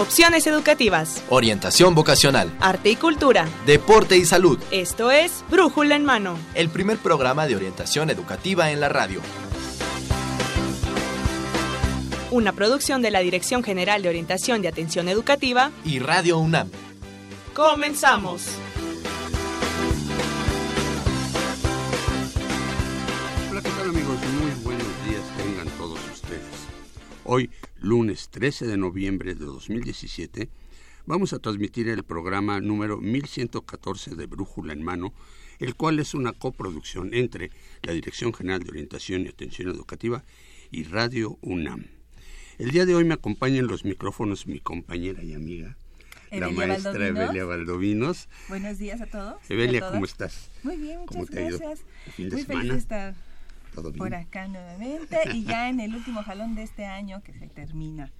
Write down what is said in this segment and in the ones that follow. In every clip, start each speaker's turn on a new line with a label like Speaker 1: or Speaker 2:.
Speaker 1: Opciones educativas.
Speaker 2: Orientación vocacional.
Speaker 1: Arte y cultura.
Speaker 2: Deporte y salud.
Speaker 1: Esto es Brújula en Mano.
Speaker 2: El primer programa de orientación educativa en la radio.
Speaker 1: Una producción de la Dirección General de Orientación de Atención Educativa
Speaker 2: y Radio UNAM.
Speaker 1: Comenzamos.
Speaker 3: Hola, ¿qué tal amigos? Muy buenos días tengan todos ustedes. Hoy, lunes 13 de noviembre de 2017, vamos a transmitir el programa número 1114 de Brújula en Mano, el cual es una coproducción entre la Dirección General de Orientación y Atención Educativa y Radio UNAM. El día de hoy me acompaña en los micrófonos mi compañera y amiga, la
Speaker 4: Evelia
Speaker 3: maestra
Speaker 4: Valdovinos.
Speaker 3: Evelia Valdovinos.
Speaker 4: Buenos días a todos. a
Speaker 3: Evelia. ¿cómo estás?
Speaker 4: Muy bien,
Speaker 3: ¿Cómo
Speaker 4: muchas
Speaker 3: te ha ido
Speaker 4: gracias.
Speaker 3: fin de
Speaker 4: Muy
Speaker 3: semana?
Speaker 4: feliz de estar
Speaker 3: ¿Todo bien?
Speaker 4: por acá nuevamente y ya en el último jalón de este año que se termina.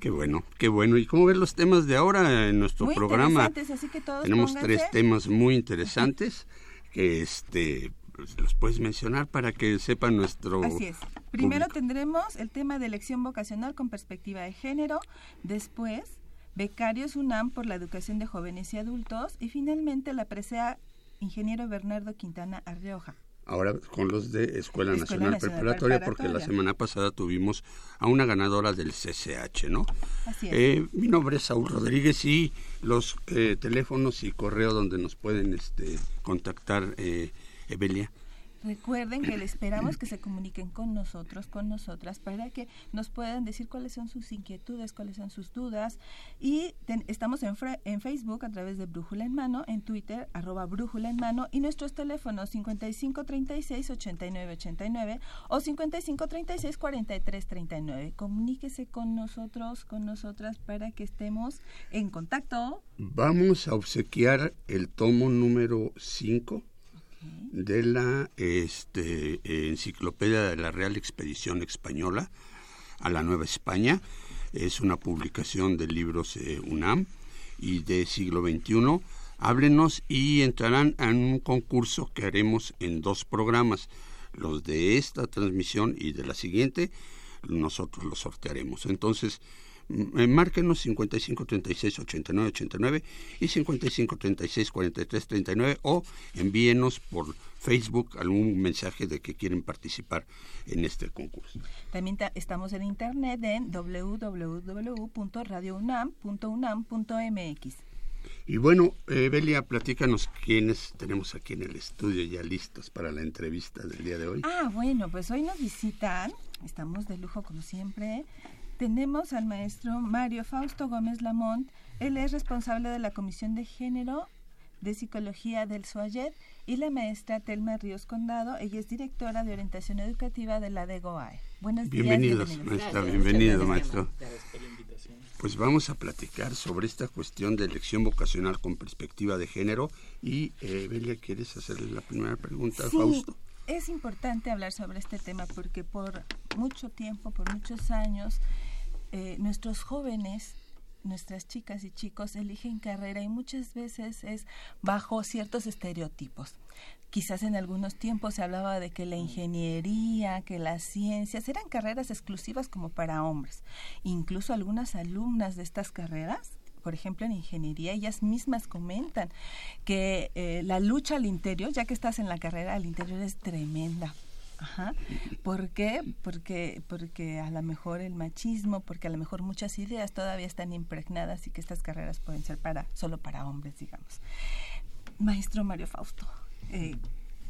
Speaker 3: Qué bueno, qué bueno. ¿Y cómo ven los temas de ahora en nuestro
Speaker 4: Muy
Speaker 3: programa?
Speaker 4: interesantes, así que todos
Speaker 3: Tenemos
Speaker 4: pónganse.
Speaker 3: tres temas muy interesantes que este pues, los puedes mencionar para que sepa nuestro
Speaker 4: Así es. Primero
Speaker 3: público.
Speaker 4: tendremos el tema de elección vocacional con perspectiva de género, después becarios UNAM por la educación de jóvenes y adultos y finalmente la presea ingeniero Bernardo Quintana Arrioja.
Speaker 3: Ahora con los de Escuela,
Speaker 4: Escuela
Speaker 3: Nacional,
Speaker 4: Nacional
Speaker 3: Preparatoria, porque la semana pasada tuvimos a una ganadora del CCH, ¿no?
Speaker 4: Así es.
Speaker 3: Eh, mi nombre es Saúl Rodríguez y los eh, teléfonos y correo donde nos pueden este, contactar, eh, Evelia.
Speaker 4: Recuerden que le esperamos que se comuniquen con nosotros, con nosotras, para que nos puedan decir cuáles son sus inquietudes, cuáles son sus dudas. Y estamos en, en Facebook a través de Brújula en Mano, en Twitter, arroba Brújula en Mano, y nuestros teléfonos 5536-8989 o 5536-4339. Comuníquese con nosotros, con nosotras, para que estemos en contacto.
Speaker 3: Vamos a obsequiar el tomo número 5 de la este, Enciclopedia de la Real Expedición Española a la Nueva España. Es una publicación de libros eh, UNAM y de siglo XXI. Háblenos y entrarán en un concurso que haremos en dos programas. Los de esta transmisión y de la siguiente, nosotros los sortearemos. Entonces, márquenos 55 36 89 89 y 55 36 43 39 o envíenos por Facebook algún mensaje de que quieren participar en este concurso.
Speaker 4: También ta- estamos en internet en www.radiounam.unam.mx.
Speaker 3: Y bueno, eh, Belia, platícanos quiénes tenemos aquí en el estudio ya listos para la entrevista del día de hoy.
Speaker 4: Ah, bueno, pues hoy nos visitan, estamos de lujo como siempre. Tenemos al maestro Mario Fausto Gómez Lamont, él es responsable de la Comisión de Género de Psicología del SUAYED y la maestra Telma Ríos Condado, ella es directora de orientación educativa de la DEGOAE. Buenos
Speaker 3: Bienvenidos,
Speaker 4: días,
Speaker 3: maestra, bienvenido, maestro. Pues vamos a platicar sobre esta cuestión de elección vocacional con perspectiva de género. Y, eh, Belia, ¿quieres hacerle la primera pregunta a
Speaker 4: Sí,
Speaker 3: Fausto?
Speaker 4: es importante hablar sobre este tema porque por mucho tiempo, por muchos años, eh, nuestros jóvenes, nuestras chicas y chicos eligen carrera y muchas veces es bajo ciertos estereotipos. Quizás en algunos tiempos se hablaba de que la ingeniería, que las ciencias eran carreras exclusivas como para hombres. Incluso algunas alumnas de estas carreras por ejemplo, en ingeniería, ellas mismas comentan que eh, la lucha al interior, ya que estás en la carrera al interior, es tremenda. Ajá. ¿Por qué? Porque, porque a lo mejor el machismo, porque a lo mejor muchas ideas todavía están impregnadas y que estas carreras pueden ser para solo para hombres, digamos. Maestro Mario Fausto, eh,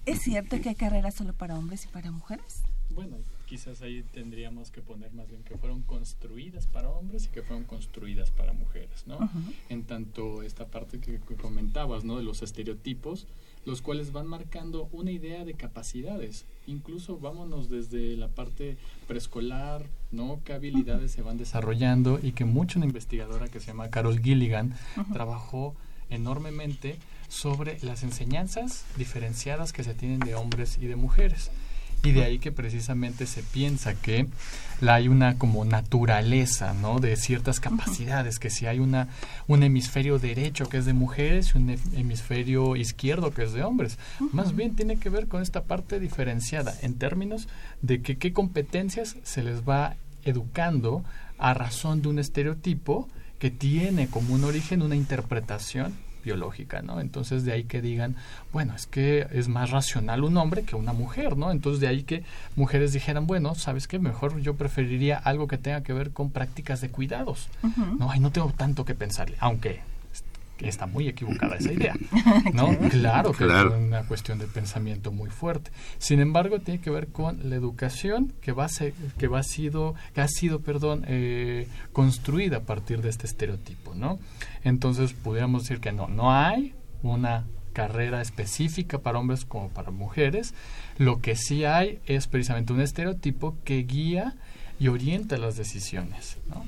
Speaker 4: ¿es cierto que hay carreras solo para hombres y para mujeres?
Speaker 5: Bueno, quizás ahí tendríamos que poner más bien que fueron construidas para hombres y que fueron construidas para mujeres, ¿no? En tanto esta parte que, que comentabas, ¿no? De los estereotipos, los cuales van marcando una idea de capacidades. Incluso vámonos desde la parte preescolar, ¿no? ¿Qué habilidades se van desarrollando? Y que mucho una investigadora que se llama Carol Gilligan trabajó enormemente sobre las enseñanzas diferenciadas que se tienen de hombres y de mujeres. Y de ahí que precisamente se piensa que la, hay una como naturaleza, ¿no? De ciertas capacidades, que si hay una, un hemisferio derecho que es de mujeres y un he- hemisferio izquierdo que es de hombres. Más bien tiene que ver con esta parte diferenciada en términos de que qué competencias se les va educando a razón de un estereotipo que tiene como un origen una interpretación biológica, ¿no? Entonces de ahí que digan, bueno, es que es más racional un hombre que una mujer, ¿no? Entonces de ahí que mujeres dijeran, bueno, ¿sabes qué? Mejor yo preferiría algo que tenga que ver con prácticas de cuidados, ¿no? Ay, no tengo tanto que pensarle, aunque está muy equivocada esa idea, ¿no? claro que es una cuestión de pensamiento muy fuerte. Sin embargo, tiene que ver con la educación que va a ser, que va sido, que ha sido, perdón, eh, construida a partir de este estereotipo, ¿no? Entonces, pudiéramos decir que no, no hay una carrera específica para hombres como para mujeres. Lo que sí hay es precisamente un estereotipo que guía y orienta las decisiones, ¿no?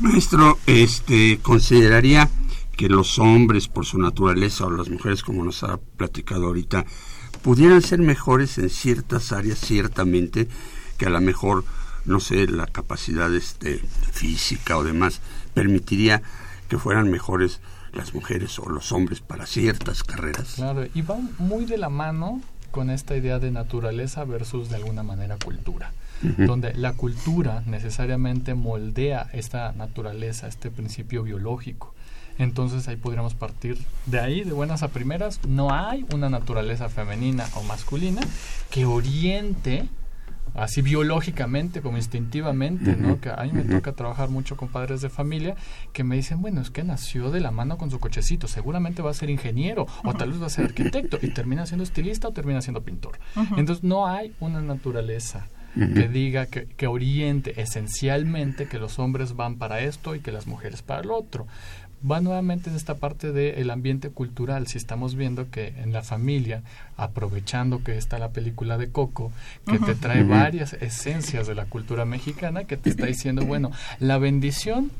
Speaker 3: Maestro, este consideraría que los hombres por su naturaleza o las mujeres como nos ha platicado ahorita pudieran ser mejores en ciertas áreas ciertamente que a lo mejor no sé la capacidad este física o demás permitiría que fueran mejores las mujeres o los hombres para ciertas carreras.
Speaker 5: Claro, y va muy de la mano con esta idea de naturaleza versus de alguna manera cultura, donde la cultura necesariamente moldea esta naturaleza, este principio biológico. Entonces ahí podríamos partir de ahí, de buenas a primeras. No hay una naturaleza femenina o masculina que oriente así biológicamente como instintivamente, ¿no? Que a mí me toca trabajar mucho con padres de familia que me dicen, bueno, es que nació de la mano con su cochecito, seguramente va a ser ingeniero o tal vez va a ser arquitecto y termina siendo estilista o termina siendo pintor. Entonces no hay una naturaleza que diga que, que, oriente esencialmente que los hombres van para esto y que las mujeres para lo otro va nuevamente en esta parte del ambiente cultural. Si estamos viendo que en la familia, aprovechando que está la película de Coco, que te trae varias esencias de la cultura mexicana, que te está diciendo, bueno, la bendición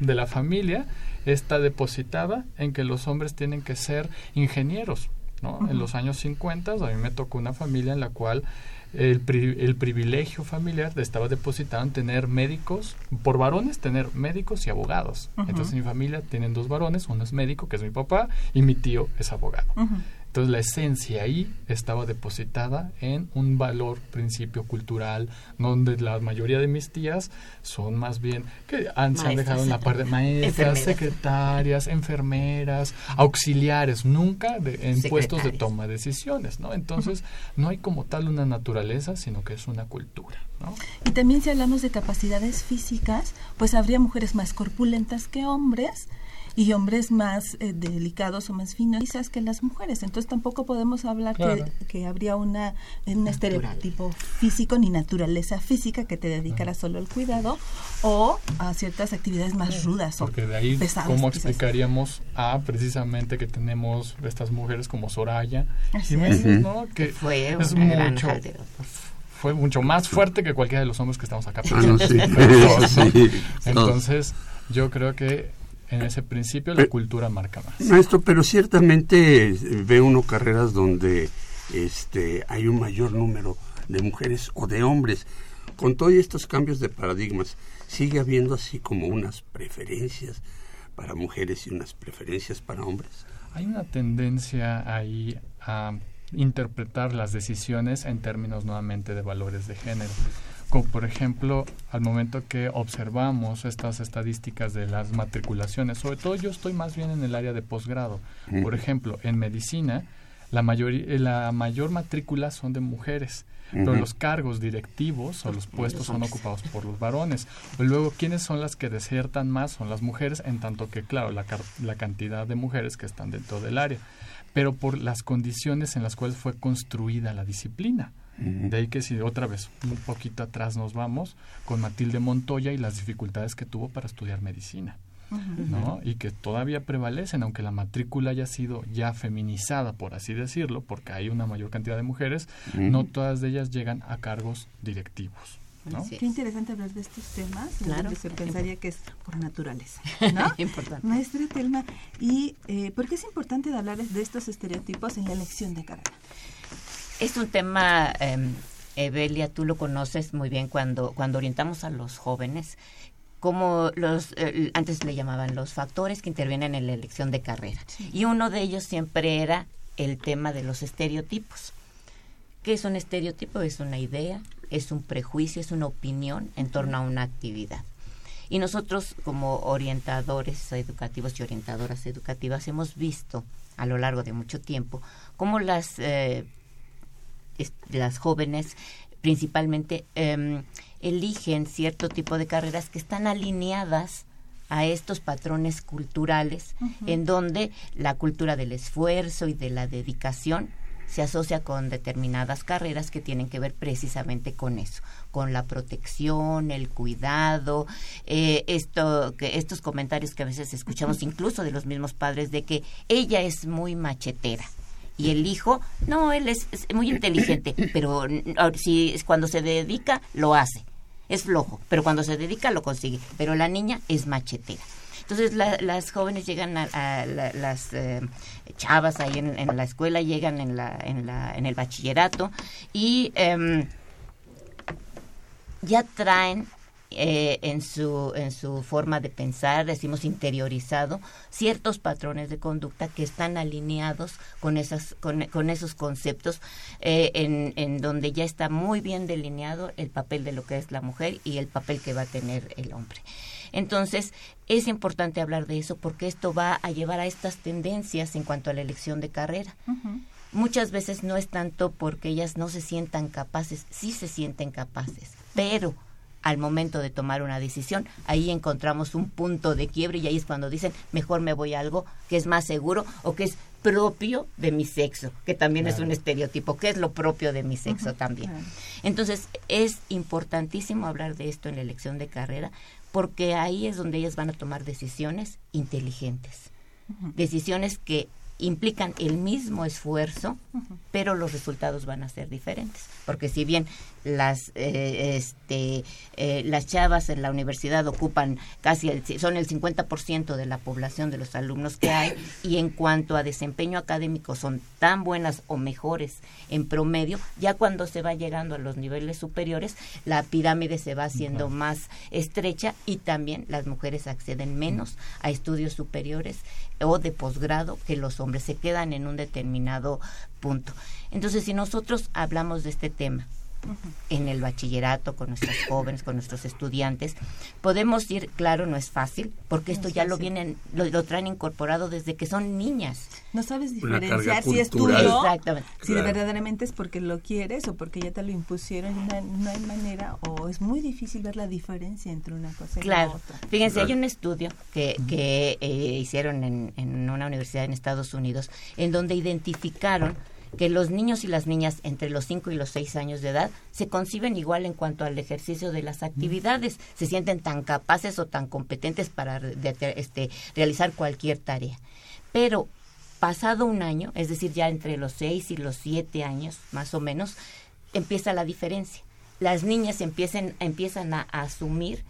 Speaker 5: de la familia está depositada en que los hombres tienen que ser ingenieros. ¿no? En los años 50 a mí me tocó una familia en la cual el, el, privilegio familiar estaba depositado en tener médicos, por varones, tener médicos y abogados. Entonces, mi familia tienen dos varones, uno es médico, que es mi papá, y mi tío es abogado. Entonces la esencia ahí estaba depositada en un valor, principio cultural, donde la mayoría de mis tías son más bien que han, se han dejado en la parte de maestras, secretarias, enfermeras, auxiliares, nunca en puestos de toma de decisiones, ¿no? Entonces no hay como tal una naturaleza, sino que es una cultura. ¿no?
Speaker 4: Y también si hablamos de capacidades físicas, pues habría mujeres más corpulentas que hombres, y hombres más eh, delicados o más finos quizás que las mujeres. Entonces tampoco podemos hablar que, habría una, un estereotipo físico ni naturaleza física que te dedicara solo al cuidado o a ciertas actividades más rudas
Speaker 5: Porque de ahí, ¿cómo explicaríamos a precisamente que tenemos estas mujeres como Soraya ¿no? Que
Speaker 6: fue
Speaker 5: es
Speaker 6: mucho,
Speaker 5: fue mucho más fuerte que cualquiera de los hombres que estamos acá. Entonces, yo creo que en ese principio la cultura marca más.
Speaker 3: Maestro, pero ciertamente eh, ve uno carreras donde este hay un mayor número de mujeres o de hombres. Con todos estos cambios de paradigmas, ¿sigue habiendo así como unas preferencias para mujeres y unas preferencias para hombres?
Speaker 5: Hay una tendencia ahí a interpretar las decisiones en términos nuevamente de valores de género como por ejemplo al momento que observamos estas estadísticas de las matriculaciones, sobre todo yo estoy más bien en el área de posgrado. Por ejemplo, en medicina, la, mayoría, la mayor matrícula son de mujeres. Pero los cargos directivos o los puestos son ocupados por los varones. Luego, ¿quiénes son las que desertan más? Son las mujeres, en tanto que, claro, la, la cantidad de mujeres que están dentro del área. Pero por las condiciones en las cuales fue construida la disciplina. De ahí que si otra vez un poquito atrás nos vamos con Matilde Montoya y las dificultades que tuvo para estudiar medicina. ¿no? Y que todavía prevalecen, aunque la matrícula haya sido ya feminizada, por así decirlo, porque hay una mayor cantidad de mujeres, no todas de ellas llegan a cargos directivos. ¿no?
Speaker 4: Qué interesante hablar de estos temas.
Speaker 6: Claro.
Speaker 4: Se pensaría que es por naturaleza.
Speaker 6: ¿no? importante.
Speaker 4: Maestra Telma, ¿y eh, por qué es importante hablar de estos estereotipos en la elección de carrera?
Speaker 6: Es un tema, eh, Evelia, tú lo conoces muy bien cuando, cuando orientamos a los jóvenes, como los, eh, antes le llamaban los factores que intervienen en la elección de carrera. Y uno de ellos siempre era el tema de los estereotipos. ¿Qué es un estereotipo? Es una idea, es un prejuicio, es una opinión en torno a una actividad. Y nosotros como orientadores educativos y orientadoras educativas hemos visto a lo largo de mucho tiempo cómo las, eh, las jóvenes principalmente em, eligen cierto tipo de carreras que están alineadas a estos patrones culturales en donde la cultura del esfuerzo y de la dedicación se asocia con determinadas carreras que tienen que ver precisamente con eso, con la protección, el cuidado, eh, esto, que estos comentarios que a veces escuchamos incluso de los mismos padres de que ella es muy machetera y el hijo, no, él es, muy inteligente, pero si cuando se dedica lo hace. Es flojo, pero cuando se dedica lo consigue. Pero la niña es machetera. Entonces las jóvenes llegan a, las eh, chavas ahí en, la escuela, llegan en, la, en, la, en el bachillerato y em, ya traen eh, en, su, en su forma de pensar, decimos interiorizado, ciertos patrones de conducta que están alineados con, esas, con, con esos conceptos eh, en, en donde ya está muy bien delineado el papel de lo que es la mujer y el papel que va a tener el hombre. Entonces, es importante hablar de eso porque esto va a llevar a estas tendencias en cuanto a la elección de carrera. Muchas veces no es tanto porque ellas no se sientan capaces, sí se sienten capaces, pero al momento de tomar una decisión, ahí encontramos un punto de quiebre y ahí es cuando dicen, mejor me voy a algo que es más seguro o que es propio de mi sexo, que también es un estereotipo, que es lo propio de mi sexo también. Entonces, es importantísimo hablar de esto en la elección de carrera, porque ahí es donde ellas van a tomar decisiones inteligentes, decisiones que implican el mismo esfuerzo, pero los resultados van a ser diferentes. Porque si bien las eh, este eh, las chavas en la universidad ocupan casi el, son el 50% de la población de los alumnos que hay y en cuanto a desempeño académico son tan buenas o mejores en promedio ya cuando se va llegando a los niveles superiores la pirámide se va haciendo más estrecha y también las mujeres acceden menos a estudios superiores o de posgrado que los hombres. Se quedan en un determinado punto. Entonces si nosotros hablamos de este tema en el bachillerato con nuestros jóvenes, con nuestros estudiantes. Podemos ir, claro, no es fácil, porque esto ya lo vienen, lo, traen incorporado desde que son niñas.
Speaker 4: No sabes diferenciar si es tuyo, Exactamente. si verdaderamente es porque lo quieres o porque ya te lo impusieron, no, hay manera o es muy difícil ver la diferencia entre una cosa y la otra.
Speaker 6: Fíjense, hay un estudio que, que eh, hicieron en, en una universidad en Estados Unidos en donde identificaron que los niños y las niñas entre los 5 y los 6 años de edad se conciben igual en cuanto al ejercicio de las actividades, se sienten tan capaces o tan competentes para este, realizar cualquier tarea. Pero pasado un año, es decir, ya entre los 6 y los 7 años más o menos, empieza la diferencia. Las niñas empiezan, empiezan a, a asumir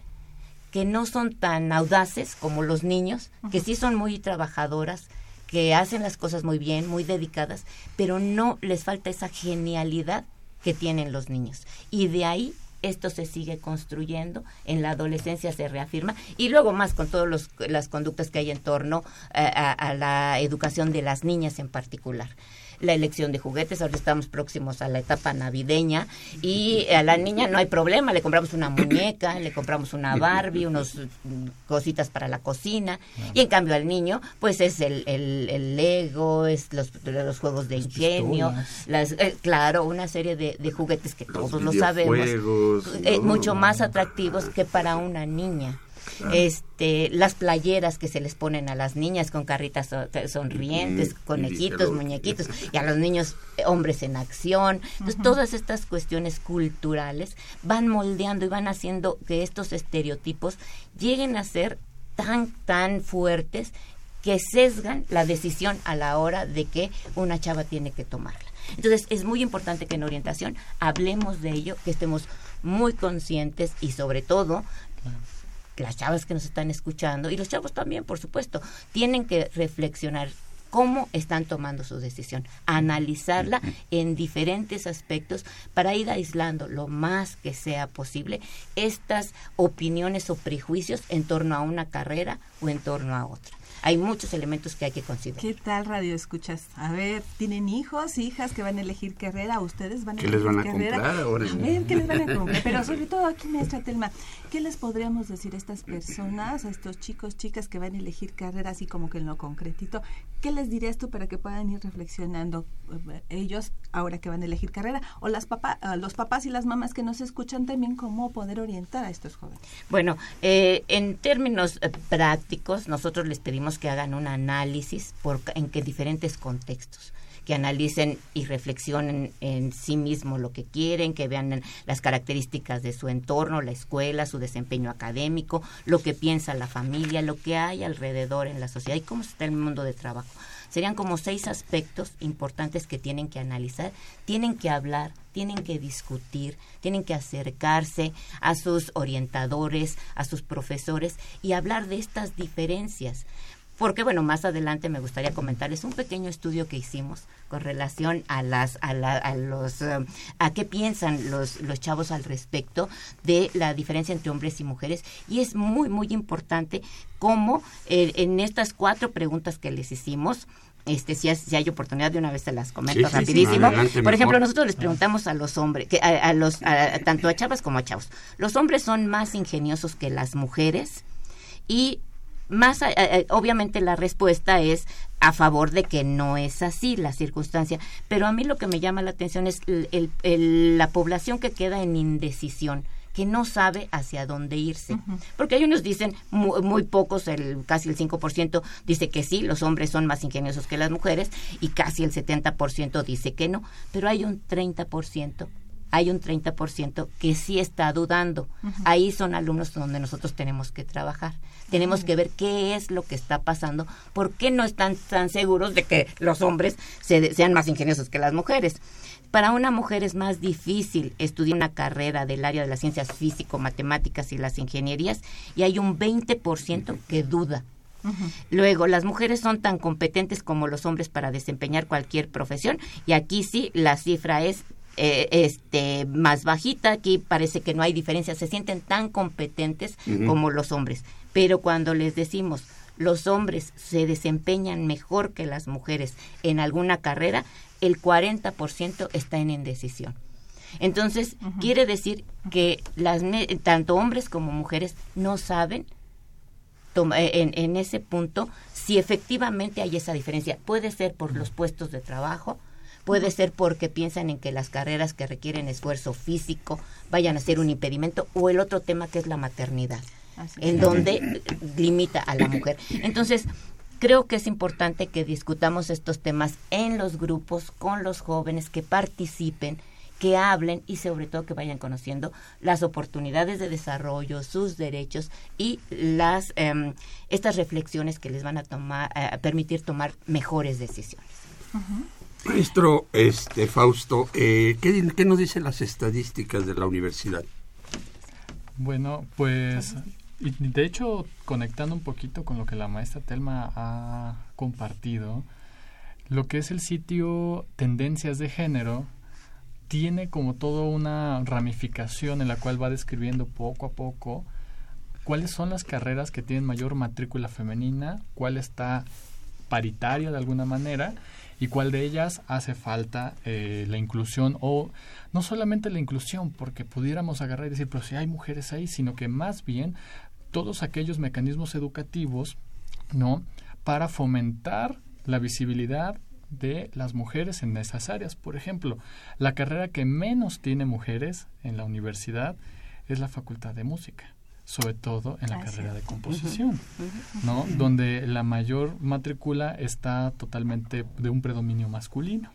Speaker 6: que no son tan audaces como los niños, que sí son muy trabajadoras, que hacen las cosas muy bien, muy dedicadas, pero no les falta esa genialidad que tienen los niños. Y de ahí esto se sigue construyendo, en la adolescencia se reafirma y luego más con todas las conductas que hay en torno eh, a la educación de las niñas en particular la elección de juguetes. Ahora estamos próximos a la etapa navideña. Y a la niña no hay problema, le compramos una muñeca, le compramos una Barbie, unos mm, cositas para la cocina. Y en cambio al niño pues es el, el, Lego, es los, los juegos de ingenio, las, eh, claro, una serie de, juguetes que todos lo sabemos, eh, mucho más atractivos que para una niña este las playeras que se les ponen a las niñas con carritas sonrientes, conejitos, muñequitos y a los niños eh, hombres en acción. Entonces todas estas cuestiones culturales van moldeando y van haciendo que estos estereotipos lleguen a ser tan tan fuertes que sesgan la decisión a la hora de que una chava tiene que tomarla. Entonces es muy importante que en orientación hablemos de ello, que estemos muy conscientes y sobre todo las chavas que nos están escuchando y los chavos también, por supuesto, tienen que reflexionar cómo están tomando su decisión, analizarla en diferentes aspectos para ir aislando lo más que sea posible estas opiniones o prejuicios en torno a una carrera o en torno a otra. Hay muchos elementos que hay que considerar.
Speaker 4: ¿Qué tal radio escuchas? A ver, ¿tienen hijos, hijas que van a elegir carrera? ¿Ustedes van a
Speaker 3: ¿Qué
Speaker 4: elegir
Speaker 3: les van a
Speaker 4: carrera?
Speaker 3: comprar ahora?
Speaker 4: A ver, ¿qué les van a comprar? Pero sobre todo aquí, maestra Telma, ¿qué les podríamos decir a estas personas, a estos chicos, chicas que van a elegir carrera así como que en lo concretito? ¿Qué les dirías tú para que puedan ir reflexionando eh, ellos ahora que van a elegir carrera? O las papá, eh, los papás y las mamás que nos escuchan también, cómo poder orientar a estos jóvenes.
Speaker 6: Bueno, eh, en términos eh, prácticos, nosotros les pedimos que hagan un análisis en que diferentes contextos que analicen y reflexionen en sí mismo lo que quieren, que vean las características de su entorno, la escuela, su desempeño académico, lo que piensa la familia, lo que hay alrededor en la sociedad y cómo está el mundo de trabajo. Serían como seis aspectos importantes que tienen que analizar, tienen que hablar, tienen que discutir, tienen que acercarse a sus orientadores, a sus profesores y hablar de estas diferencias. Porque bueno, más adelante me gustaría comentarles un pequeño estudio que hicimos con relación a las a, la- a los eh, a qué piensan los los chavos al respecto de la diferencia entre hombres y mujeres y es muy muy importante cómo eh, en estas cuatro preguntas que les hicimos este si, hay- si hay oportunidad de una vez se las comento
Speaker 3: Sí, sí, sí,
Speaker 6: rapidísimo.
Speaker 3: adelante,
Speaker 6: Por
Speaker 3: mejor.
Speaker 6: ejemplo, nosotros les preguntamos a los hombres, que a, a los a- tanto a chavas como a chavos. Los hombres son más ingeniosos que las mujeres y más obviamente la respuesta es a favor de que no es así la circunstancia, pero a mí lo que me llama la atención es el- el- el- la población que queda en indecisión que no sabe hacia dónde irse. Porque hay unos dicen, muy, muy pocos, el, casi el 5% dice que sí, los hombres son más ingeniosos que las mujeres, y casi el 70% dice que no, pero hay un 30% hay un 30% que sí está dudando. Ahí son alumnos donde nosotros tenemos que trabajar. Tenemos que ver qué es lo que está pasando, por qué no están tan seguros de que los hombres se- sean más ingeniosos que las mujeres. Para una mujer es más difícil estudiar una carrera del área de las ciencias físico, matemáticas y las ingenierías y hay un 20% que duda. Luego, las mujeres son tan competentes como los hombres para desempeñar cualquier profesión y aquí sí la cifra es eh, este más bajita, aquí parece que no hay diferencia, se sienten tan competentes como los hombres, pero cuando les decimos los hombres se desempeñan mejor que las mujeres en alguna carrera, el 40% está en indecisión. Entonces, quiere decir que las tanto hombres como mujeres no saben toma- eh, en, en ese punto si efectivamente hay esa diferencia. Puede ser por los puestos de trabajo, puede ser porque piensan en que las carreras que requieren esfuerzo físico vayan a ser un impedimento o el otro tema que es la maternidad,
Speaker 4: Así
Speaker 6: en
Speaker 4: es.
Speaker 6: donde limita a la mujer. Entonces, creo que es importante que discutamos estos temas en los grupos, con los jóvenes, que participen, que hablen y sobre todo que vayan conociendo las oportunidades de desarrollo, sus derechos y las em, estas reflexiones que les van a tomar, a permitir tomar mejores decisiones.
Speaker 3: Maestro este, Fausto, eh, ¿qué, ¿qué nos dicen las estadísticas de la universidad?
Speaker 5: Bueno, pues y de hecho conectando un poquito con lo que la maestra Telma ha compartido, lo que es el sitio Tendencias de Género tiene como toda una ramificación en la cual va describiendo poco a poco cuáles son las carreras que tienen mayor matrícula femenina, cuál está paritaria de alguna manera y cuál de ellas hace falta eh, la inclusión o no solamente la inclusión, porque pudiéramos agarrar y decir, pero si hay mujeres ahí, sino que más bien todos aquellos mecanismos educativos, ¿no? Para fomentar la visibilidad de las mujeres en esas áreas. Por ejemplo, la carrera que menos tiene mujeres en la universidad es la Facultad de Música, sobre todo en la carrera de composición, ¿no? Donde la mayor matrícula está totalmente de un predominio masculino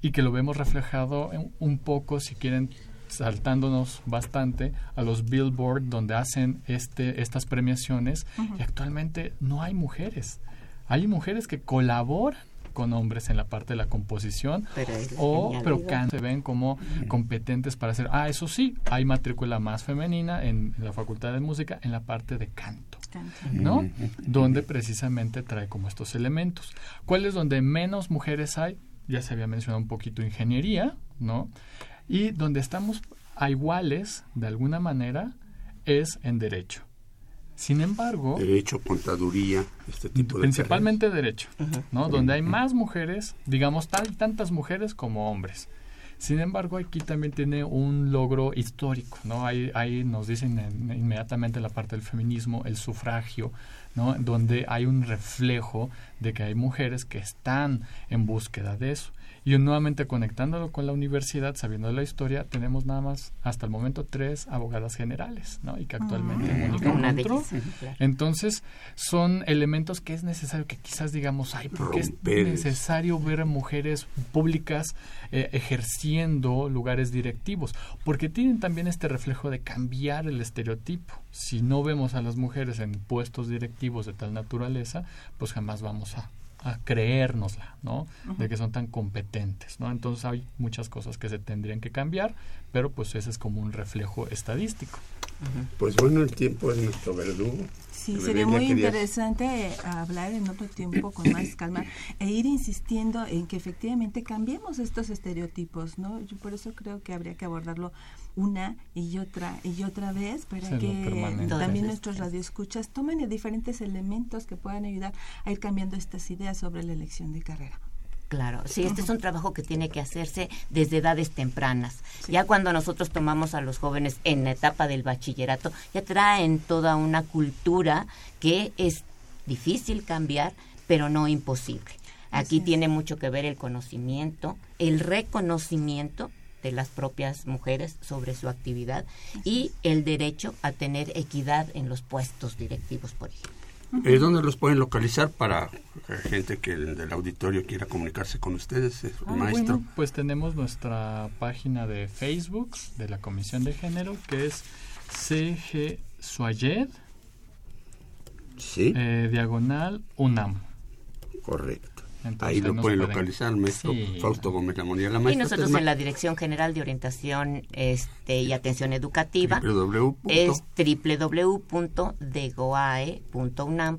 Speaker 5: y que lo vemos reflejado en- un poco, si quieren, saltándonos bastante a los Billboard donde hacen este estas premiaciones y actualmente no hay mujeres. Hay mujeres que colaboran con hombres en la parte de la composición
Speaker 6: Pero
Speaker 5: o pero se ven como competentes para hacer ah eso sí hay matrícula más femenina en, la facultad de música en la parte de canto ¿no? Donde precisamente trae como estos elementos. ¿Cuál es donde menos mujeres hay? Ya se había mencionado un poquito ingeniería, ¿no? Y donde estamos a iguales, de alguna manera, es en derecho. Sin embargo,
Speaker 3: Derecho, contaduría, este tipo de
Speaker 5: principalmente derecho, ¿no? Donde hay más mujeres, digamos, tal, tantas mujeres como hombres. Sin embargo, aquí también tiene un logro histórico, ¿no? Ahí, ahí nos dicen en- inmediatamente la parte del feminismo, el sufragio, ¿no? Donde hay un reflejo de que hay mujeres que están en búsqueda de eso. Y nuevamente conectándolo con la universidad, sabiendo de la historia, tenemos nada más hasta el momento tres abogadas generales, ¿no? Y que actualmente Mónica
Speaker 6: Una de ellas, claro.
Speaker 5: Entonces, son elementos que es necesario que quizás digamos, ay, porque es necesario ver a mujeres públicas eh, ejerciendo lugares directivos? Porque tienen también este reflejo de cambiar el estereotipo. Si no vemos a las mujeres en puestos directivos de tal naturaleza, pues jamás vamos a, a creérnosla, ¿no? De que son tan competentes, ¿no? Entonces hay muchas cosas que se tendrían que cambiar, pero pues ese es como un reflejo estadístico.
Speaker 3: Pues bueno, el tiempo es nuestro verdugo.
Speaker 4: Sí, sería muy
Speaker 3: querías-
Speaker 4: interesante eh, hablar en otro tiempo con más calma e ir insistiendo en que efectivamente cambiemos estos estereotipos, ¿no? Yo por eso creo que habría que abordarlo una y otra y otra vez para que también nuestros
Speaker 6: veces.
Speaker 4: radioescuchas tomen diferentes elementos que puedan ayudar a ir cambiando estas ideas sobre la elección de carrera.
Speaker 6: Claro, sí, este es un trabajo que tiene que hacerse desde edades tempranas. Ya cuando nosotros tomamos a los jóvenes en la etapa del bachillerato, ya traen toda una cultura que es difícil cambiar, pero no imposible. Aquí tiene mucho que ver el conocimiento, el reconocimiento de las propias mujeres sobre su actividad y el derecho a tener equidad en los puestos directivos, por ejemplo.
Speaker 3: Eh, ¿Dónde los pueden localizar para gente que del auditorio quiera comunicarse con ustedes, eh,
Speaker 5: Ah,
Speaker 3: maestro?
Speaker 5: bueno, pues tenemos nuestra página de Facebook de la Comisión de Género, que es CG Suayed,
Speaker 3: Sí,
Speaker 5: eh, diagonal UNAM.
Speaker 3: correcto.
Speaker 5: Entonces,
Speaker 3: Ahí lo pueden
Speaker 5: pueden-
Speaker 3: localizar, maestro
Speaker 5: Sí.
Speaker 3: Fausto Gómez Lamonía. La
Speaker 6: Y
Speaker 3: maestra
Speaker 6: nosotros
Speaker 3: Telma,
Speaker 6: en la Dirección General de Orientación este, y Atención Educativa
Speaker 3: www.
Speaker 6: es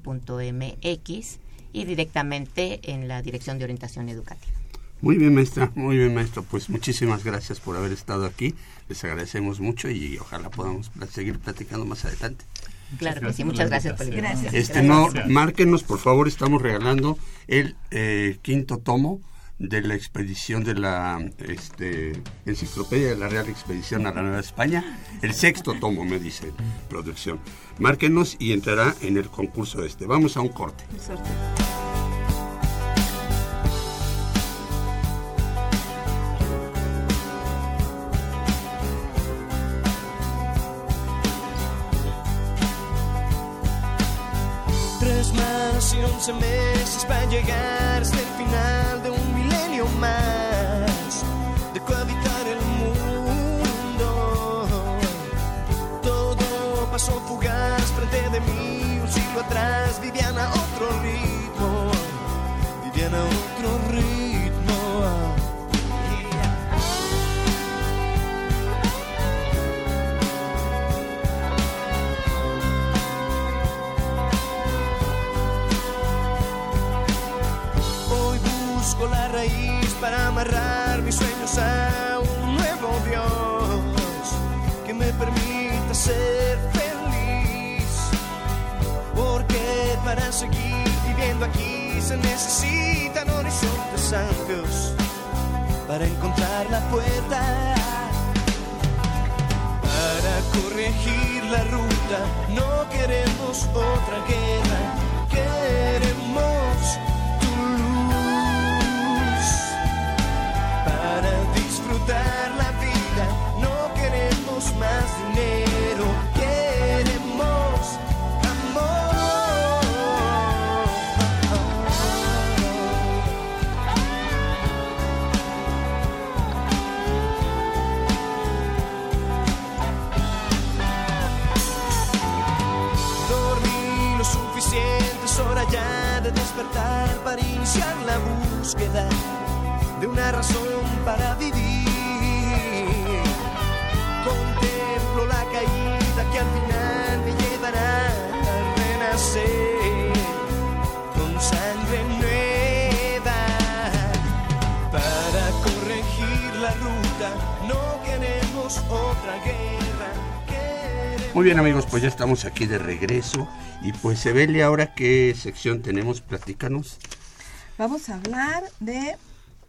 Speaker 6: www.degoae.unam.mx y directamente en la Dirección de Orientación Educativa.
Speaker 3: Muy bien, maestra, muy bien, maestro. Pues muchísimas gracias por haber estado aquí. Les agradecemos mucho y ojalá podamos seguir platicando más adelante.
Speaker 6: Claro que sí,
Speaker 5: gracias
Speaker 6: muchas gracias por la
Speaker 5: invitación.
Speaker 3: Este no,
Speaker 5: Gracias.
Speaker 3: márquenos, por favor, estamos regalando el eh, quinto tomo de la expedición de la este, enciclopedia de la Real Expedición a la Nueva España. El sexto tomo, me dice producción. Márquenos y entrará en el concurso este. Vamos a un corte.
Speaker 7: Y once meses para llegar hasta el final amarrar mis sueños a un nuevo Dios que me permita ser feliz. Porque para seguir viviendo aquí se necesitan horizontes amplios para encontrar la puerta. Para corregir la ruta no queremos otra guerra, queremos despertar para iniciar la búsqueda de una razón para vivir. Que al final me llevará a renacer con sangre nueva. Para corregir la ruta no queremos otra guerra, queremos
Speaker 3: Muy bien amigos, pues ya estamos aquí de regreso y pues Evelia, ahora qué sección tenemos, platícanos.
Speaker 4: Vamos a hablar de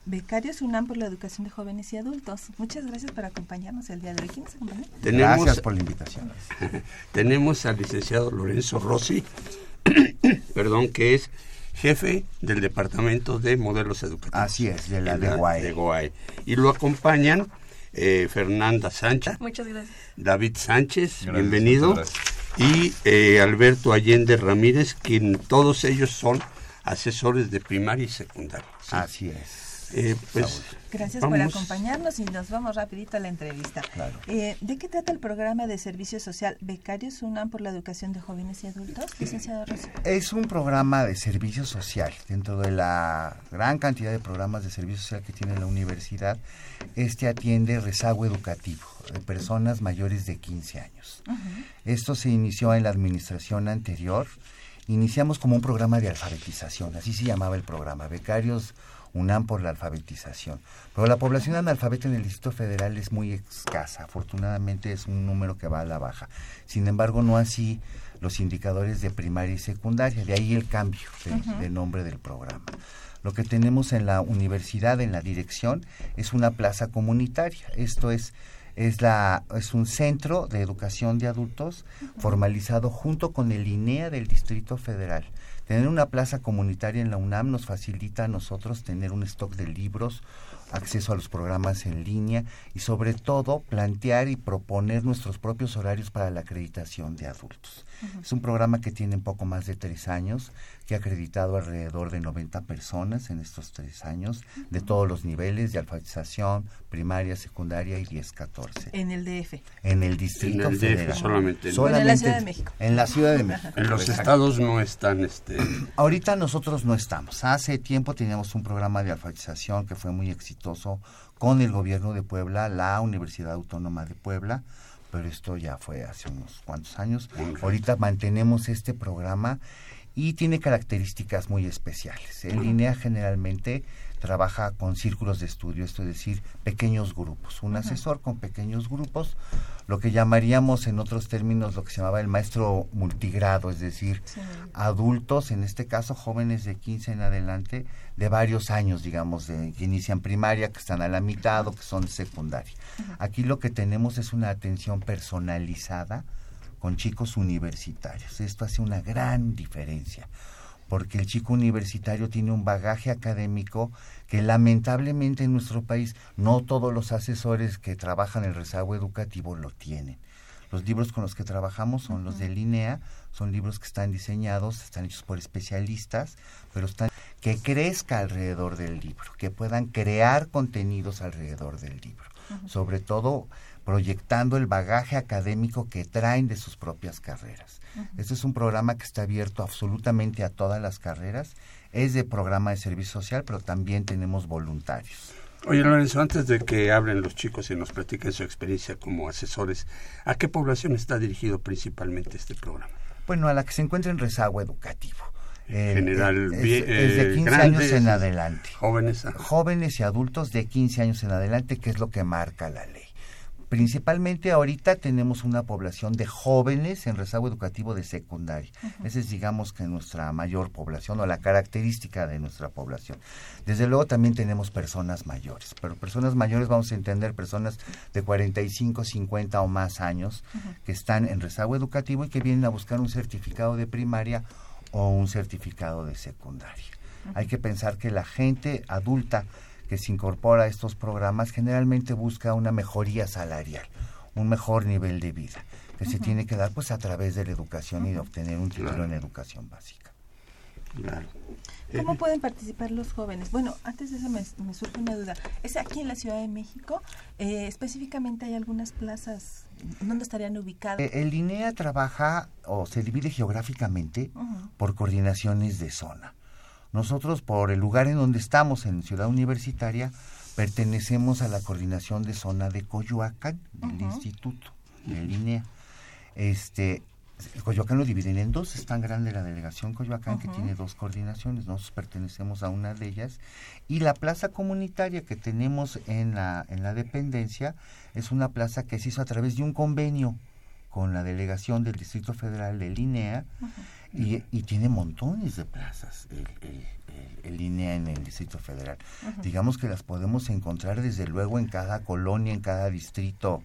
Speaker 4: Becarios UNAM por la educación de jóvenes y adultos. Muchas gracias por acompañarnos el día de hoy. ¿Quién nos acompaña?
Speaker 3: Tenemos,
Speaker 8: Gracias por la invitación.
Speaker 3: tenemos al licenciado Lorenzo Rossi, perdón, que es jefe del Departamento de Modelos Educativos.
Speaker 8: Así es, de la de Guay.
Speaker 3: de Guay. Y lo acompañan eh, Fernanda Sancha,
Speaker 9: Muchas gracias.
Speaker 3: David Sánchez,
Speaker 10: Gracias,
Speaker 3: bienvenido, y eh, Alberto Allende Ramírez, quien todos ellos son asesores de primaria y secundaria. Sí.
Speaker 8: Así es.
Speaker 3: Eh, pues,
Speaker 4: Gracias por acompañarnos y nos vamos rapidito a la entrevista.
Speaker 8: Claro.
Speaker 4: Eh, ¿De qué trata el programa de servicio social Becarios UNAM por la educación de jóvenes y adultos? Licenciado Rossi.
Speaker 8: Es un programa de servicio social. Dentro de la gran cantidad de programas de servicio social que tiene la universidad, este atiende rezago educativo de personas mayores de 15 años. Esto se inició en la administración anterior. Iniciamos como un programa de alfabetización, así se llamaba el programa, Becarios UNAM por la alfabetización. Pero la población analfabeta en el Distrito Federal es muy escasa, afortunadamente es un número que va a la baja. Sin embargo, no así los indicadores de primaria y secundaria, de ahí el cambio de, de nombre del programa. Lo que tenemos en la universidad, en la dirección, es una plaza comunitaria. Esto es es la es un centro de educación de adultos formalizado junto con el INEA del Distrito Federal. Tener una plaza comunitaria en la UNAM nos facilita a nosotros tener un stock de libros, acceso a los programas en línea y sobre todo plantear y proponer nuestros propios horarios para la acreditación de adultos. Es un programa que tiene poco más de tres años, que ha acreditado alrededor de 90 personas en estos tres años, de todos los niveles de alfabetización, primaria, secundaria y 10-14.
Speaker 4: En el DF.
Speaker 8: En el Distrito
Speaker 3: En el DF
Speaker 8: Federal.
Speaker 3: solamente.
Speaker 4: Bueno, en la Ciudad de México.
Speaker 8: En la Ciudad de México.
Speaker 3: en los
Speaker 8: Exacto.
Speaker 3: estados no están, este,
Speaker 8: Ahorita nosotros no estamos. Hace tiempo teníamos un programa de alfabetización que fue muy exitoso con el gobierno de Puebla, la Universidad Autónoma de Puebla, pero esto ya fue hace unos cuantos años. Ahorita mantenemos este programa y tiene características muy especiales. En línea generalmente trabaja con círculos de estudio, esto es decir, pequeños grupos. Un asesor con pequeños grupos, lo que llamaríamos en otros términos lo que se llamaba el maestro multigrado, es decir, adultos, en este caso jóvenes de 15 en adelante, de varios años, digamos, de, que inician primaria, que están a la mitad o que son de secundaria. Aquí lo que tenemos es una atención personalizada con chicos universitarios. Esto hace una gran diferencia, porque el chico universitario tiene un bagaje académico que lamentablemente en nuestro país no todos los asesores que trabajan el rezago educativo lo tienen. Los libros con los que trabajamos son los de Linea, son libros que están diseñados, están hechos por especialistas, pero están que crezca alrededor del libro, que puedan crear contenidos alrededor del libro, sobre todo proyectando el bagaje académico que traen de sus propias carreras. Este es un programa que está abierto absolutamente a todas las carreras, es de programa de servicio social, pero también tenemos voluntarios.
Speaker 3: Oye, Lorenzo, antes de que hablen los chicos y nos platiquen su experiencia como asesores, ¿a qué población está dirigido principalmente este programa?
Speaker 8: Bueno, a la que se encuentra en rezago educativo. Eh,
Speaker 3: general,
Speaker 8: es,
Speaker 3: bien-
Speaker 8: es de
Speaker 3: eh,
Speaker 8: 15
Speaker 3: grandes,
Speaker 8: años en adelante.
Speaker 3: Jóvenes.
Speaker 8: Jóvenes y adultos de 15 años en adelante, que es lo que marca la ley. Principalmente ahorita tenemos una población de jóvenes en rezago educativo de secundaria. Esa es, digamos, que nuestra mayor población o la característica de nuestra población. Desde luego también tenemos personas mayores, pero personas mayores vamos a entender personas de 45, 50 o más años que están en rezago educativo y que vienen a buscar un certificado de primaria o un certificado de secundaria. Hay que pensar que la gente adulta que se incorpora a estos programas generalmente busca una mejoría salarial, un mejor nivel de vida, que se tiene que dar pues a través de la educación y de obtener un título
Speaker 3: Claro.
Speaker 8: en educación básica.
Speaker 3: Claro.
Speaker 4: ¿Cómo
Speaker 3: Eh,
Speaker 4: pueden participar los jóvenes? Bueno, antes de eso me, me surge una duda. ¿Es aquí en la Ciudad de México? Eh, específicamente hay algunas plazas. ¿Dónde estarían ubicadas?
Speaker 8: Eh, El INEA trabaja o se divide geográficamente por coordinaciones de zona. Nosotros, por el lugar en donde estamos, en Ciudad Universitaria, pertenecemos a la coordinación de zona de Coyoacán, del instituto, del INEA. Este, Coyoacán lo dividen en dos, es tan grande la delegación Coyoacán que tiene dos coordinaciones, nosotros pertenecemos a una de ellas, y la plaza comunitaria que tenemos en la, en la dependencia es una plaza que se hizo a través de un convenio con la delegación del Distrito Federal de Linea y, y tiene montones de plazas el, el, el- el Linea en el Distrito Federal. Digamos que las podemos encontrar desde luego en cada colonia, en cada distrito.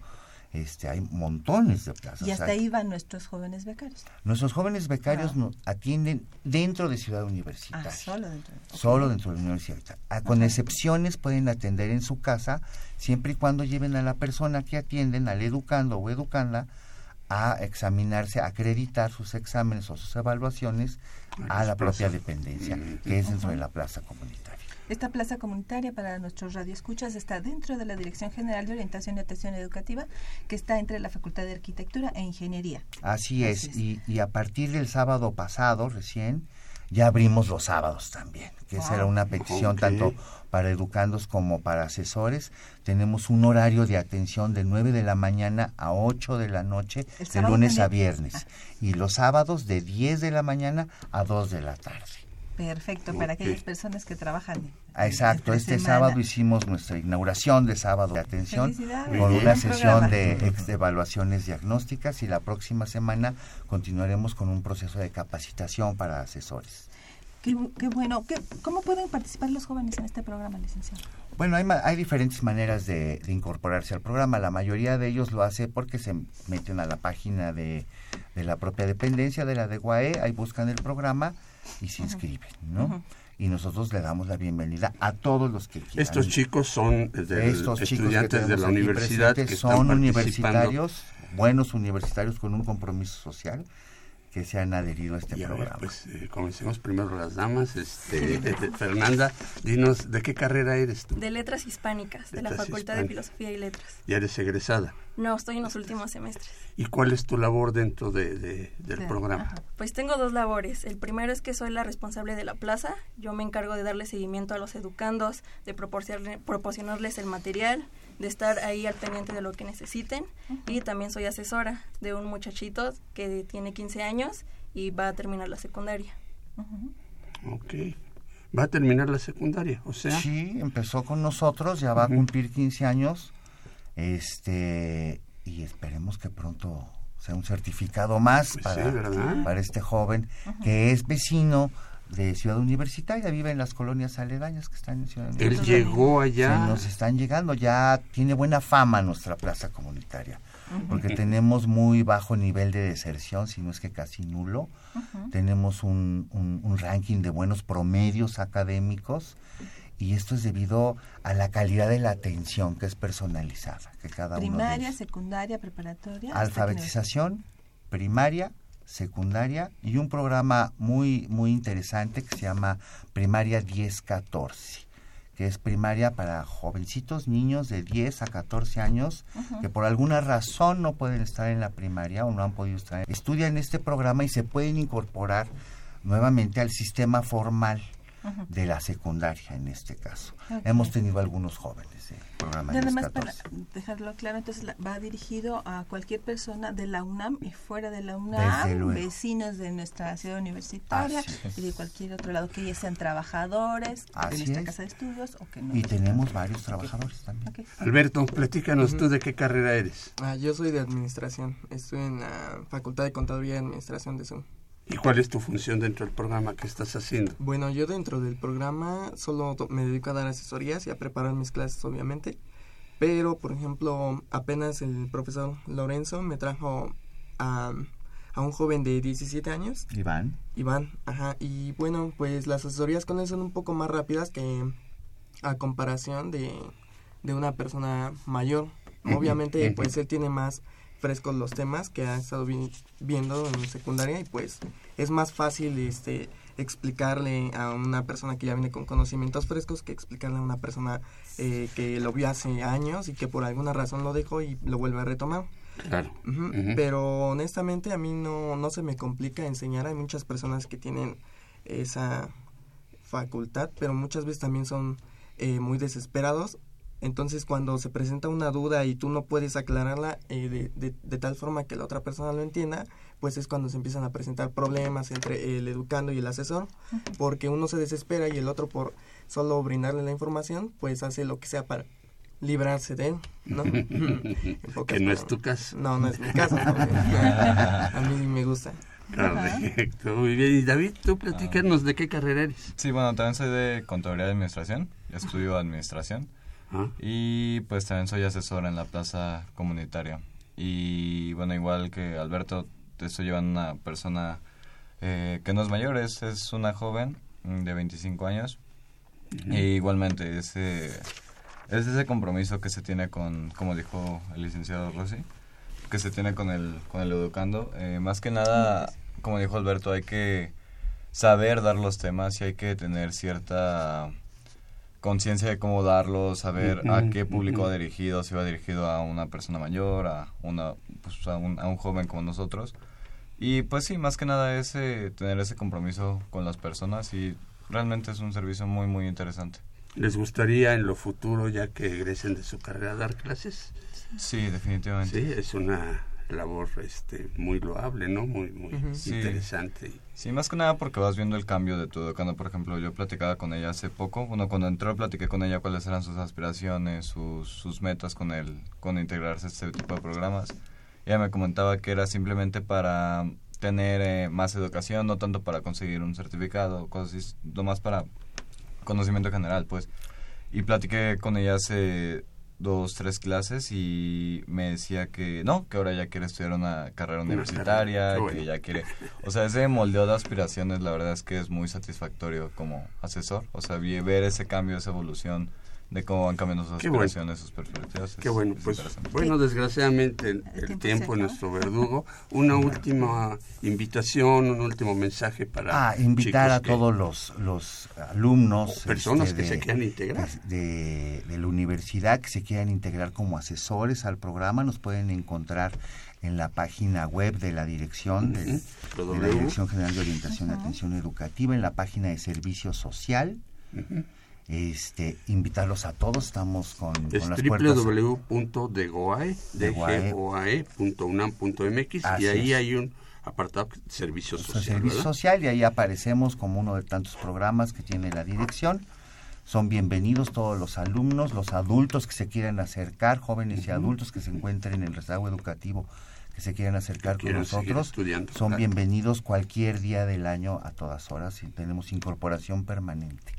Speaker 8: Este, hay montones de plazas.
Speaker 4: Y hasta ahí van nuestros jóvenes becarios.
Speaker 8: Nuestros jóvenes becarios
Speaker 4: Ah.
Speaker 8: nos atienden dentro de Ciudad Universitaria.
Speaker 4: Ah, solo dentro. de-
Speaker 8: Solo dentro de la universidad. Ah, Con excepciones pueden atender en su casa, siempre y cuando lleven a la persona que atienden, al educando o educanda, a examinarse, a acreditar sus exámenes o sus evaluaciones a la propia dependencia, que es dentro de la plaza comunitaria.
Speaker 4: Esta plaza comunitaria para nuestros radioescuchas está dentro de la Dirección General de Orientación y Atención Educativa, que está entre la Facultad de Arquitectura e Ingeniería.
Speaker 8: Así es, Y, y a partir del sábado pasado, recién, ya abrimos los sábados también, que esa era una petición tanto para educandos como para asesores. Tenemos un horario de atención de 9 de la mañana a 8 de la noche,
Speaker 4: ¿El
Speaker 8: de lunes a viernes. Y los sábados de 10 de la mañana a 2 de la tarde.
Speaker 4: Perfecto, para aquellas personas que trabajan.
Speaker 8: Ah, Exacto, este
Speaker 4: semana.
Speaker 8: sábado hicimos nuestra inauguración de sábado de atención con una sesión de, de evaluaciones diagnósticas y la próxima semana continuaremos con un proceso de capacitación para asesores.
Speaker 4: Qué, qué bueno. ¿Qué- ¿Cómo pueden participar los jóvenes en este programa, licenciado?
Speaker 8: Bueno, hay, hay diferentes maneras de, de incorporarse al programa. La mayoría de ellos lo hace porque se meten a la página de, de la propia dependencia de la de UAE, ahí buscan el programa y se inscriben, ¿no? Y nosotros le damos la bienvenida a todos los que quieran.
Speaker 3: Estos chicos son de,
Speaker 8: Estos
Speaker 3: estudiantes de la universidad que están
Speaker 8: son universitarios, buenos universitarios con un compromiso social que se han adherido a este
Speaker 3: Y a ver,
Speaker 8: programa.
Speaker 3: pues eh, comencemos primero las damas. Este, eh, eh, Fernanda, dinos, ¿de qué carrera eres tú?
Speaker 9: De Letras Hispánicas, de la Facultad de. Filosofía y Letras.
Speaker 3: Ya eres egresada.
Speaker 9: No, estoy en los últimos semestres.
Speaker 3: ¿Y cuál es tu labor dentro de, de- del
Speaker 4: Sí,
Speaker 3: programa?
Speaker 4: ajá.
Speaker 9: Pues tengo dos labores. El primero es que soy la responsable de la plaza. Yo me encargo de darle seguimiento a los educandos, de proporcionarle- proporcionarles el material, de estar ahí al pendiente de lo que necesiten. Y también soy asesora de un muchachito que tiene 15 años y va a terminar la secundaria.
Speaker 3: Ok. Va a terminar la secundaria, o sea,
Speaker 8: Sí, empezó con nosotros, ya va a
Speaker 3: Ujú.
Speaker 8: cumplir 15 años. Este, y esperemos que pronto sea un certificado más
Speaker 3: Pues
Speaker 8: para,
Speaker 3: sí,
Speaker 8: para este joven que es vecino de Ciudad Universitaria, vive en las colonias aledañas que están en Ciudad
Speaker 3: él
Speaker 8: Universitaria.
Speaker 3: llegó allá.
Speaker 8: Se nos están llegando, ya tiene buena fama nuestra plaza comunitaria, porque tenemos muy bajo nivel de deserción, si no es que casi nulo. Tenemos un, un- un ranking de buenos promedios académicos y esto es debido a la calidad de la atención que es personalizada, que cada
Speaker 4: Primaria, secundaria, preparatoria. ¿hasta qué
Speaker 8: alfabetización primaria, secundaria y un programa muy muy interesante que se llama Primaria 1014, que es primaria para jovencitos, niños de 10 a 14 años que por alguna razón no pueden estar en la primaria o no han podido estar. Estudian este programa y se pueden incorporar nuevamente al sistema formal de la secundaria en este caso.
Speaker 4: Ok.
Speaker 8: Hemos tenido algunos jóvenes del programa
Speaker 4: Nada más para
Speaker 8: 1014.
Speaker 4: dejarlo claro, entonces va dirigido a cualquier persona de la UNAM y fuera de la UNAM, vecinos de nuestra ciudad universitaria y de cualquier otro lado que ya sean trabajadores de
Speaker 8: Así
Speaker 4: nuestra
Speaker 8: es.
Speaker 4: casa de estudios o que no.
Speaker 8: Y tenemos varios trabajadores también.
Speaker 4: Ok.
Speaker 3: Alberto, platícanos tú de qué carrera eres
Speaker 10: Ah, yo soy de administración. Estoy en la Facultad de Contaduría y Administración de SUN.
Speaker 3: Y cuál es tu función dentro del programa que estás haciendo.
Speaker 10: Bueno, yo dentro del programa solo to- me dedico a dar asesorías y a preparar mis clases, obviamente. Pero, por ejemplo, apenas el profesor Lorenzo me trajo a, a un joven de 17 años,
Speaker 8: Iván.
Speaker 10: Iván, ajá. Y bueno, pues las asesorías con él son un poco más rápidas que a comparación de, de una persona mayor. Obviamente, pues él tiene más frescos los temas que ha estado vi- viendo en secundaria y pues es más fácil este explicarle a una persona que ya viene con conocimientos frescos que explicarle a una persona eh, que lo vio hace años y que por alguna razón lo dejó y lo vuelve a retomar.
Speaker 3: Claro.
Speaker 10: Pero honestamente a mí no, no se me complica enseñar. Hay muchas personas que tienen esa facultad, pero muchas veces también son eh, muy desesperados. Entonces cuando se presenta una duda y tú no puedes aclararla eh, de, de- de tal forma que la otra persona lo entienda, pues es cuando se empiezan a presentar problemas entre el educando y el asesor, porque uno se desespera y el otro por solo brindarle la información, pues hace lo que sea para, librarse de él, ¿no?
Speaker 3: Que no es tu caso.
Speaker 10: No, no es mi caso. no. A mí me gusta.
Speaker 3: Correcto, muy bien. Y David, tú platícanos de qué carrera eres.
Speaker 11: Sí, bueno, también soy de Contaduría de Administración, estudio Administración
Speaker 3: Ah,
Speaker 11: y pues también soy asesor en la plaza comunitaria. Y bueno, igual que Alberto, te estoy llevando una persona eh, que no es mayor, es, es una joven de 25 años.
Speaker 3: Ujú.
Speaker 11: Y igualmente, ese, es ese compromiso que se tiene con, como dijo el licenciado Rossi, que se tiene con el, con el educando. Eh, más que nada, como dijo Alberto, hay que saber dar los temas y hay que tener cierta conciencia de cómo darlos, saber a qué público
Speaker 3: ujú.
Speaker 11: va dirigido, si va dirigido a una persona mayor, a una pues, a, un, a un joven como nosotros. Y pues sí, más que nada es eh, tener ese compromiso con las personas y realmente es un servicio muy, muy interesante.
Speaker 3: ¿Les gustaría en lo futuro, ya que egresen de su carrera, dar clases?
Speaker 11: Sí, definitivamente.
Speaker 3: Sí, es una labor este, muy loable, ¿no? Muy, muy interesante.
Speaker 11: Sí, más que nada porque vas viendo el cambio de tu educando. Por ejemplo, yo platicaba con ella hace poco. Bueno, cuando entró platiqué con ella cuáles eran sus aspiraciones, sus, sus metas con el con integrarse a este tipo de programas. Ella me comentaba que era simplemente para tener eh, más educación, no tanto para conseguir un certificado, cosas así, nomás para conocimiento general, pues. Y platiqué con ella hace dos, tres clases y me decía que no, que ahora ya quiere estudiar una carrera universitaria,
Speaker 3: bueno.
Speaker 11: que ya quiere... O sea, ese moldeo de aspiraciones la verdad es que es muy satisfactorio como asesor. O sea, ver ese cambio, esa evolución de cómo van cambiando sus
Speaker 3: Qué bueno.
Speaker 11: aspiraciones, sus perspectivas.
Speaker 3: Qué bueno,
Speaker 11: es
Speaker 3: pues bueno, desgraciadamente el, el
Speaker 4: tiempo
Speaker 3: es nuestro verdugo. Una última invitación, un último mensaje para
Speaker 8: Ah, invitar a
Speaker 3: que-
Speaker 8: todos los, los alumnos.
Speaker 3: Personas
Speaker 8: este,
Speaker 3: que se quieran integrar.
Speaker 8: De, la universidad que se quieran integrar como asesores al programa, nos pueden encontrar en la página web de la dirección, de la Dirección General de Orientación y Atención Educativa, en la página de Servicio Social.
Speaker 3: Ujú.
Speaker 8: Este, invitarlos a todos, estamos con,
Speaker 3: Es
Speaker 8: con las puertas.
Speaker 3: www.degoae,
Speaker 8: Degoae.
Speaker 3: degoae.unam.mx
Speaker 8: Así
Speaker 3: y ahí
Speaker 8: es.
Speaker 3: hay un apartado servicio
Speaker 8: o sea,
Speaker 3: social,
Speaker 8: servicio
Speaker 3: ¿verdad?
Speaker 8: social y ahí aparecemos como uno de tantos programas que tiene la dirección. Son bienvenidos todos los alumnos, los adultos que se quieran acercar, jóvenes y adultos que se encuentren en el rezago educativo, que se quieran acercar con nosotros. Son
Speaker 3: claro.
Speaker 8: bienvenidos cualquier día del año a todas horas y tenemos incorporación permanente.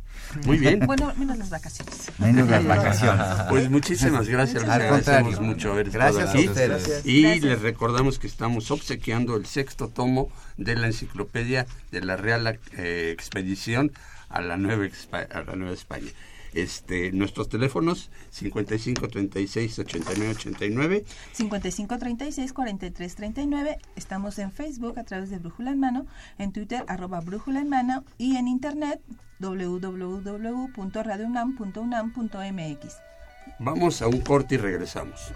Speaker 3: Muy bien.
Speaker 4: Bueno, menos las vacaciones.
Speaker 8: Menos las vacaciones.
Speaker 3: Pues muchísimas gracias, les
Speaker 8: Al
Speaker 3: agradecemos mucho haber
Speaker 8: Gracias
Speaker 3: estado
Speaker 8: a
Speaker 3: aquí.
Speaker 8: ustedes.
Speaker 3: Y
Speaker 4: Gracias.
Speaker 3: les recordamos que estamos obsequiando el sexto tomo de la enciclopedia de la Real eh, Expedición a la Nueva, a la Nueva España. Este, nuestros teléfonos 55 36 89 89
Speaker 4: 55 36 43 39. Estamos en Facebook a través de Brújula en Mano, en Twitter arroba Brújula en Mano y en internet www.radiounam.unam.mx.
Speaker 3: Vamos a un corte y regresamos.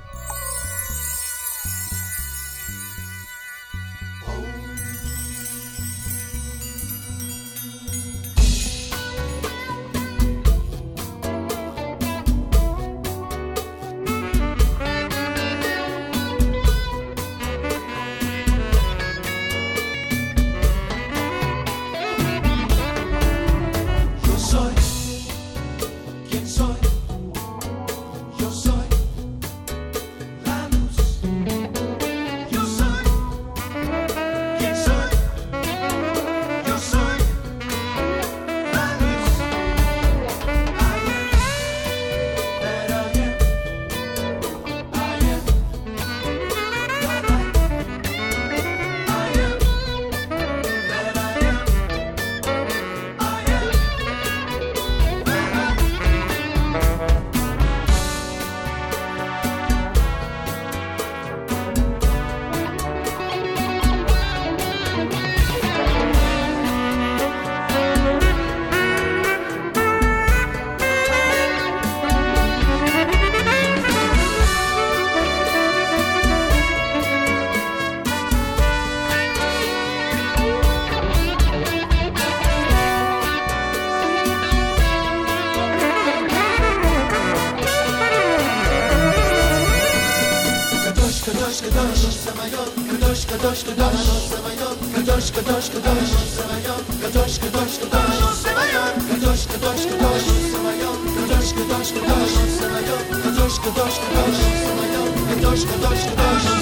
Speaker 3: Muy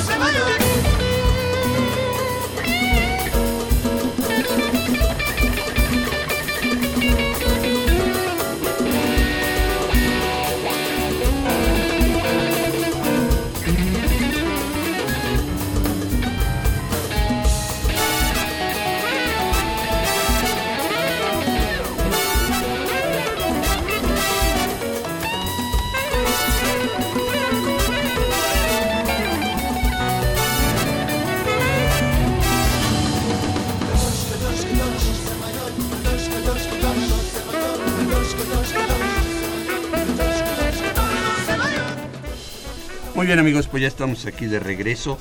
Speaker 3: bien amigos, pues ya estamos aquí de regreso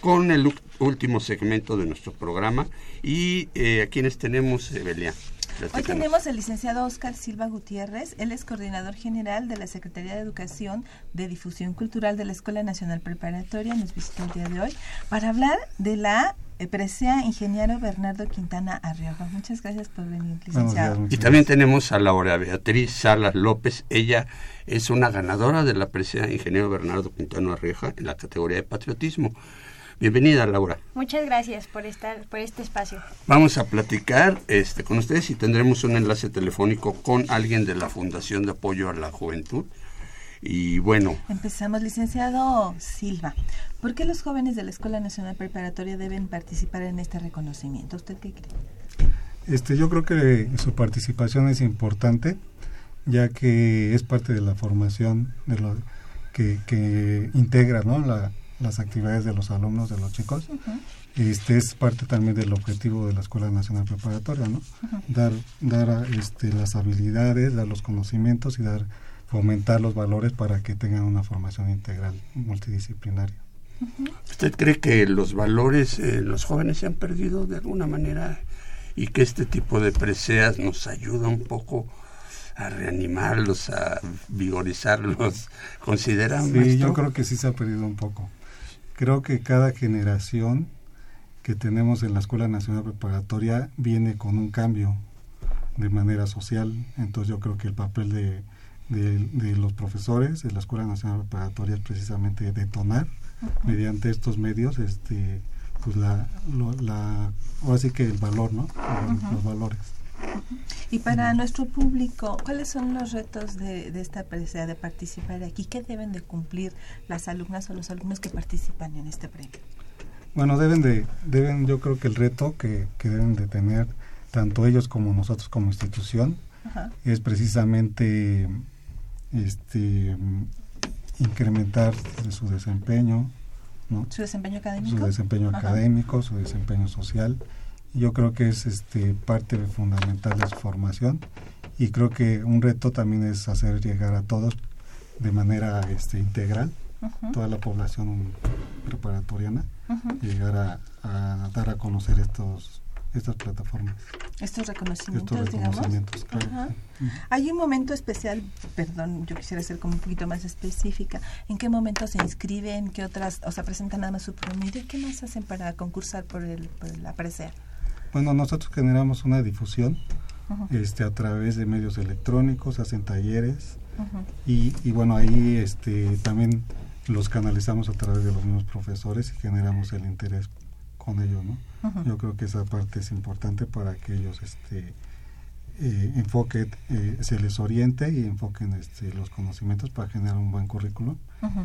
Speaker 3: con el último segmento de nuestro programa. Y eh, a quienes tenemos, Evelia.
Speaker 4: Hoy tenemos al licenciado Oscar Silva Gutiérrez, él es coordinador general de la Secretaría de Educación de Difusión Cultural de la Escuela Nacional Preparatoria, nos visita el día de hoy, para hablar de la presea ingeniero Bernardo Quintana Arrioga. Muchas gracias por venir, licenciado.
Speaker 3: y también tenemos a Laura Beatriz Salas López, ella es una ganadora de la presea ingeniero Bernardo Quintana Arrioga en la categoría de patriotismo. Bienvenida, Laura.
Speaker 12: Muchas gracias por estar por este espacio.
Speaker 3: Vamos a platicar este con ustedes y tendremos un enlace telefónico con alguien de la Fundación de Apoyo a la Juventud. Y bueno.
Speaker 4: Empezamos, licenciado Silva. ¿Por qué los jóvenes de la Escuela Nacional Preparatoria deben participar en este reconocimiento? ¿Usted qué cree?
Speaker 13: Este, yo creo que su participación es importante, ya que es parte de la formación de lo que, que integra ¿no? la, las actividades de los alumnos, de los chicos. Este es parte también del objetivo de la Escuela Nacional Preparatoria, ¿no? Dar dar este las habilidades, dar los conocimientos y dar fomentar los valores para que tengan una formación integral multidisciplinaria.
Speaker 3: ¿Usted cree que los valores en los jóvenes se han perdido de alguna manera y que este tipo de preseas nos ayuda un poco a reanimarlos, a vigorizarlos? ¿Consideran
Speaker 13: Sí, yo creo que sí se ha perdido un poco creo que cada generación que tenemos en la Escuela Nacional Preparatoria viene con un cambio de manera social. Entonces yo creo que el papel de, de, los profesores de la Escuela Nacional Preparatoria es precisamente detonar mediante estos medios este pues la, la ahora sí que el valor, ¿no? Los valores.
Speaker 4: Y para nuestro público, ¿cuáles son los retos de, de esta presea de participar aquí? ¿Qué deben de cumplir las alumnas o los alumnos que participan en este premio?
Speaker 13: Bueno, deben de, deben, yo creo que el reto que, que deben de tener tanto ellos como nosotros como institución es precisamente este incrementar su desempeño, ¿no?
Speaker 4: Su desempeño académico.
Speaker 13: Su desempeño académico, su desempeño social. Yo creo que es este parte fundamental de su formación y creo que un reto también es hacer llegar a todos de manera este integral toda la población preparatoriana llegar a, dar a conocer estos estas plataformas.
Speaker 4: Estos reconocimientos, digamos. hay un momento especial perdón yo quisiera ser como un poquito más específica. En qué momento se inscriben qué otras o sea presentan nada más su promedio qué más hacen para concursar por el por la presea
Speaker 13: bueno, nosotros generamos una difusión este, a través de medios electrónicos, hacen talleres y, y, bueno, ahí este, también los canalizamos a través de los mismos profesores y generamos el interés con ellos, ¿no? Yo creo que esa parte es importante para que ellos este, eh, enfoquen, eh, se les oriente y enfoquen este, los conocimientos para generar un buen currículum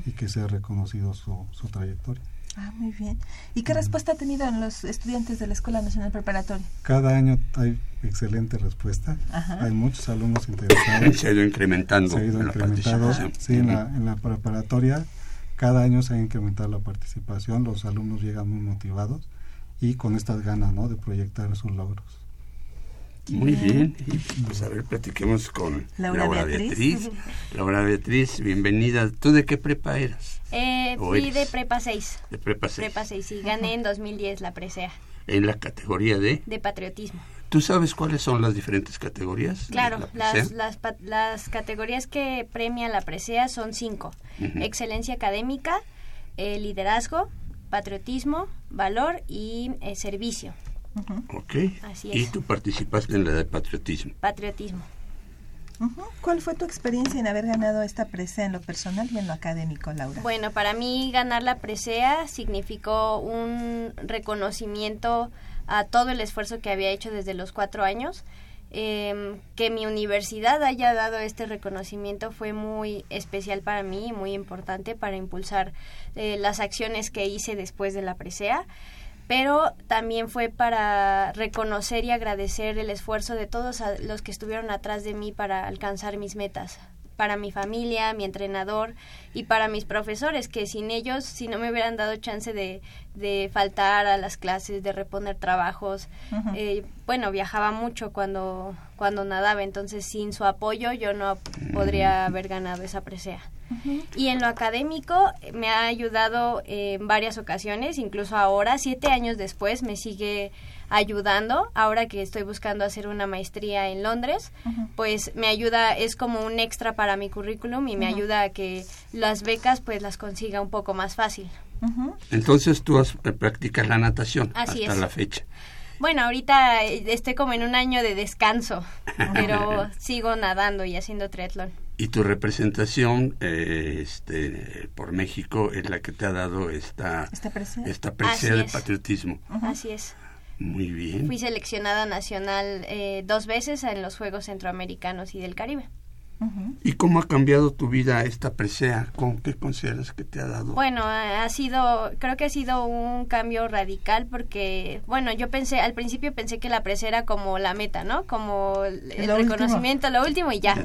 Speaker 13: y que sea reconocido su, su trayectoria.
Speaker 4: Ah, muy bien. ¿Y qué respuesta ha tenido en los estudiantes de la Escuela Nacional Preparatoria?
Speaker 13: Cada año hay excelente respuesta. Hay muchos alumnos interesados.
Speaker 3: se ha ido incrementando.
Speaker 13: Se ha ido incrementando. Sí, en la, en la preparatoria cada año se ha incrementado la participación. Los alumnos llegan muy motivados y con estas ganas ¿no? de proyectar sus logros.
Speaker 3: Muy bien. Y pues a ver, platiquemos con Laura, Beatriz. Laura Beatriz, bienvenida. ¿Tú de qué prepa eras?
Speaker 12: Eh, fui de prepa 6.
Speaker 3: De prepa 6.
Speaker 12: Prepa 6, sí. Gané en 2010 la presea.
Speaker 3: ¿En la categoría de?
Speaker 12: De patriotismo.
Speaker 3: ¿Tú sabes cuáles son las diferentes categorías?
Speaker 12: Claro, las, las, las, categorías que premia la presea son cinco. Excelencia académica, eh, liderazgo, patriotismo, valor y eh, servicio.
Speaker 3: Ok. Así es. ¿Y tú participaste en la de patriotismo?
Speaker 12: Patriotismo.
Speaker 4: ¿Cuál fue tu experiencia en haber ganado esta presea en lo personal y en lo académico, Laura?
Speaker 12: Bueno, para mí ganar la presea significó un reconocimiento a todo el esfuerzo que había hecho desde los cuatro años. Em, que mi universidad haya dado este reconocimiento fue muy especial para mí y muy importante para impulsar eh, las acciones que hice después de la presea pero también fue para reconocer y agradecer el esfuerzo de todos los que estuvieron atrás de mí para alcanzar mis metas para mi familia, mi entrenador y para mis profesores, que sin ellos, si no me hubieran dado chance de, de faltar a las clases, de reponer trabajos, eh, bueno, viajaba mucho cuando, cuando nadaba, entonces sin su apoyo yo no podría haber ganado esa presea. Y en lo académico eh, me ha ayudado en varias ocasiones, incluso ahora, siete años después, me sigue ayudando. Ahora que estoy buscando hacer una maestría en Londres, pues me ayuda, es como un extra para mi currículum y me ayuda a que las becas pues las consiga un poco más fácil.
Speaker 3: Entonces tú has, eh, practicas la natación
Speaker 12: Así
Speaker 3: hasta
Speaker 12: es.
Speaker 3: la fecha.
Speaker 12: Bueno, ahorita eh, estoy como en un año de descanso, pero sigo nadando y haciendo triatlón.
Speaker 3: Y tu representación eh, este, por México es la que te ha dado esta,
Speaker 4: Esta presea.
Speaker 3: esta presea
Speaker 12: Así
Speaker 3: de
Speaker 12: es.
Speaker 3: patriotismo.
Speaker 12: Así es.
Speaker 3: Muy.
Speaker 12: Fui seleccionada nacional eh, dos veces en los Juegos Centroamericanos y del Caribe.
Speaker 3: ¿Y cómo ha cambiado tu vida esta presea? ¿Con qué consideras que te ha dado?
Speaker 12: Bueno, ha sido, creo que ha sido un cambio radical porque, bueno, yo pensé, al principio pensé que la presa era como la meta, ¿no? Como el
Speaker 4: último.
Speaker 12: reconocimiento, lo último y ya.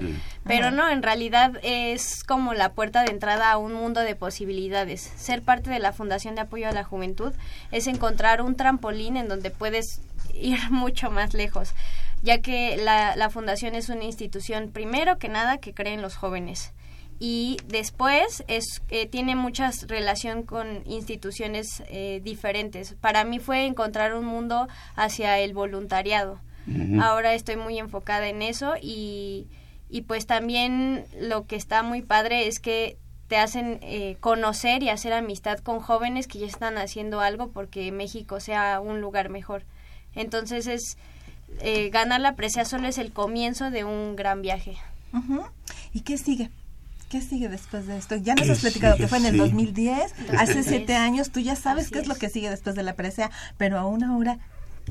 Speaker 12: Pero
Speaker 4: Ajá.
Speaker 12: no, en realidad es como la puerta de entrada a un mundo de posibilidades. Ser parte de la Fundación de Apoyo a la Juventud es encontrar un trampolín en donde puedes ir mucho más lejos, ya que la, la Fundación es una institución, primero que nada, que cree en los jóvenes y después es eh, tiene mucha relación con instituciones eh, diferentes. Para mí fue encontrar un mundo hacia el voluntariado. Ahora estoy muy enfocada en eso y, y pues también lo que está muy padre es que te hacen eh, conocer y hacer amistad con jóvenes que ya están haciendo algo porque México sea un lugar mejor. Entonces es eh, ganar la presea solo es el comienzo de un gran viaje.
Speaker 4: ¿Y qué sigue? ¿Qué sigue después de esto? Ya nos
Speaker 12: ¿Qué
Speaker 4: has platicado
Speaker 12: sigue?
Speaker 4: que fue en el
Speaker 12: Sí.
Speaker 4: 2010, hace
Speaker 12: 2010.
Speaker 4: siete años, tú ya sabes
Speaker 12: Así
Speaker 4: qué es. lo que sigue después de la presea, pero aún ahora,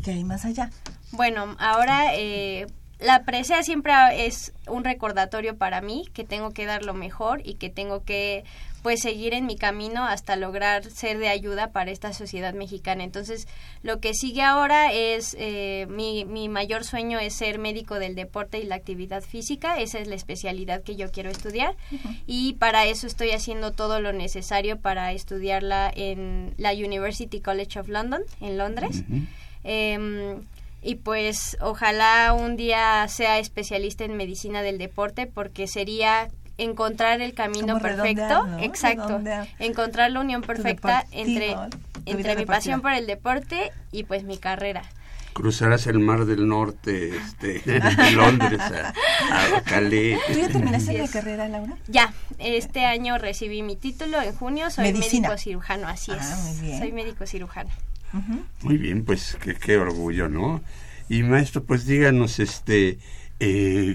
Speaker 4: ¿qué hay más allá?
Speaker 12: Bueno, ahora eh, la presea siempre ha- es un recordatorio para mí que tengo que dar lo mejor y que tengo que pues seguir en mi camino hasta lograr ser de ayuda para esta sociedad mexicana. Entonces, lo que sigue ahora es eh, mi, mi mayor sueño es ser médico del deporte y la actividad física. Esa es la especialidad que yo quiero estudiar y para eso estoy haciendo todo lo necesario para estudiarla en la University College of London en Londres. Em, y pues ojalá un día sea especialista en medicina del deporte porque sería encontrar el camino
Speaker 4: Como
Speaker 12: perfecto,
Speaker 4: redondear, ¿no?
Speaker 12: exacto,
Speaker 4: Redondear.
Speaker 12: encontrar la unión perfecta entre entre mi pasión por el deporte y pues mi carrera.
Speaker 3: Cruzarás el mar del norte este, de Londres a, a Calais.
Speaker 4: ¿Tú ya terminaste la
Speaker 12: es.
Speaker 4: carrera, Laura?
Speaker 12: Ya, este año recibí mi título en junio, soy
Speaker 4: Medicina.
Speaker 12: médico cirujano, así es.
Speaker 4: Ah, muy bien.
Speaker 12: Soy médico cirujano.
Speaker 3: Muy bien, pues qué, qué orgullo, ¿no? Y maestro, pues díganos, este, eh,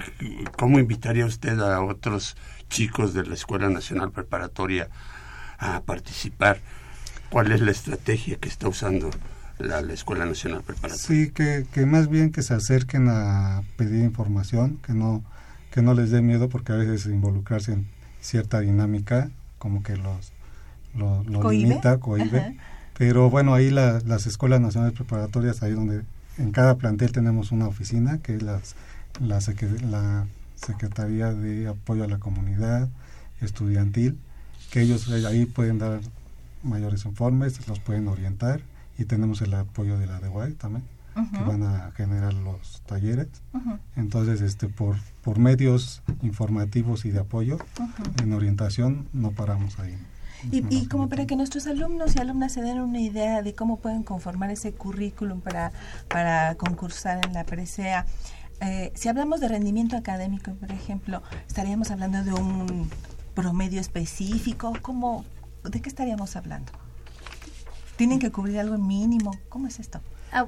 Speaker 3: ¿cómo invitaría usted a otros chicos de la Escuela Nacional Preparatoria a participar? ¿Cuál es la estrategia que está usando la, la Escuela Nacional Preparatoria?
Speaker 13: Sí, que, que más bien que se acerquen a pedir información, que no, que no les dé miedo porque a veces involucrarse en cierta dinámica como que los lo, lo
Speaker 4: Cohíbe.
Speaker 13: limita, cohíbe.
Speaker 4: Ajá.
Speaker 13: Pero bueno, ahí la- las escuelas nacionales preparatorias, ahí donde en cada plantel tenemos una oficina, que es las, la Secretaría de Apoyo a la Comunidad Estudiantil, que ellos ahí pueden dar mayores informes, los pueden orientar y tenemos el apoyo de la DEWAI también, que van a generar los talleres. Entonces, este por, por medios informativos y de apoyo en orientación no paramos ahí.
Speaker 4: Y, y como para que nuestros alumnos y alumnas se den una idea de cómo pueden conformar ese currículum para, para concursar en la presea, eh, si hablamos de rendimiento académico, por ejemplo, estaríamos hablando de un promedio específico, ¿cómo, ¿de qué estaríamos hablando? ¿Tienen que cubrir algo mínimo? ¿Cómo es esto?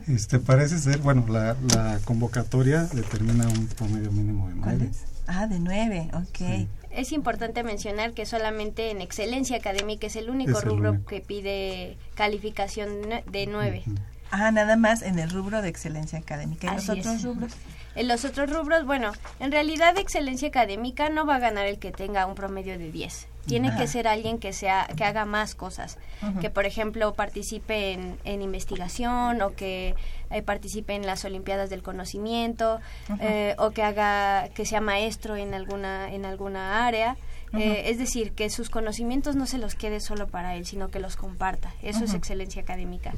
Speaker 13: Este parece ser, bueno, la, la convocatoria determina un promedio mínimo de nueve.
Speaker 4: Ah, de nueve, ok.
Speaker 12: Es importante mencionar que solamente en excelencia académica es el único
Speaker 13: Es el
Speaker 12: rubro
Speaker 13: único.
Speaker 12: que pide calificación de nueve.
Speaker 4: Ah, nada más en el rubro de excelencia académica. ¿Y los
Speaker 12: Así
Speaker 4: otros
Speaker 12: es.
Speaker 4: rubros?
Speaker 12: En los otros rubros, bueno, en realidad de excelencia académica no va a ganar el que tenga un promedio de 10. Tiene
Speaker 4: Ajá.
Speaker 12: que ser alguien que sea que haga más cosas, que por ejemplo participe en, en investigación o que eh, participe en las olimpiadas del conocimiento eh, o que haga que sea maestro en alguna en alguna área. Eh, es decir, que sus conocimientos no se los quede solo para él, sino que los comparta. Eso es excelencia académica.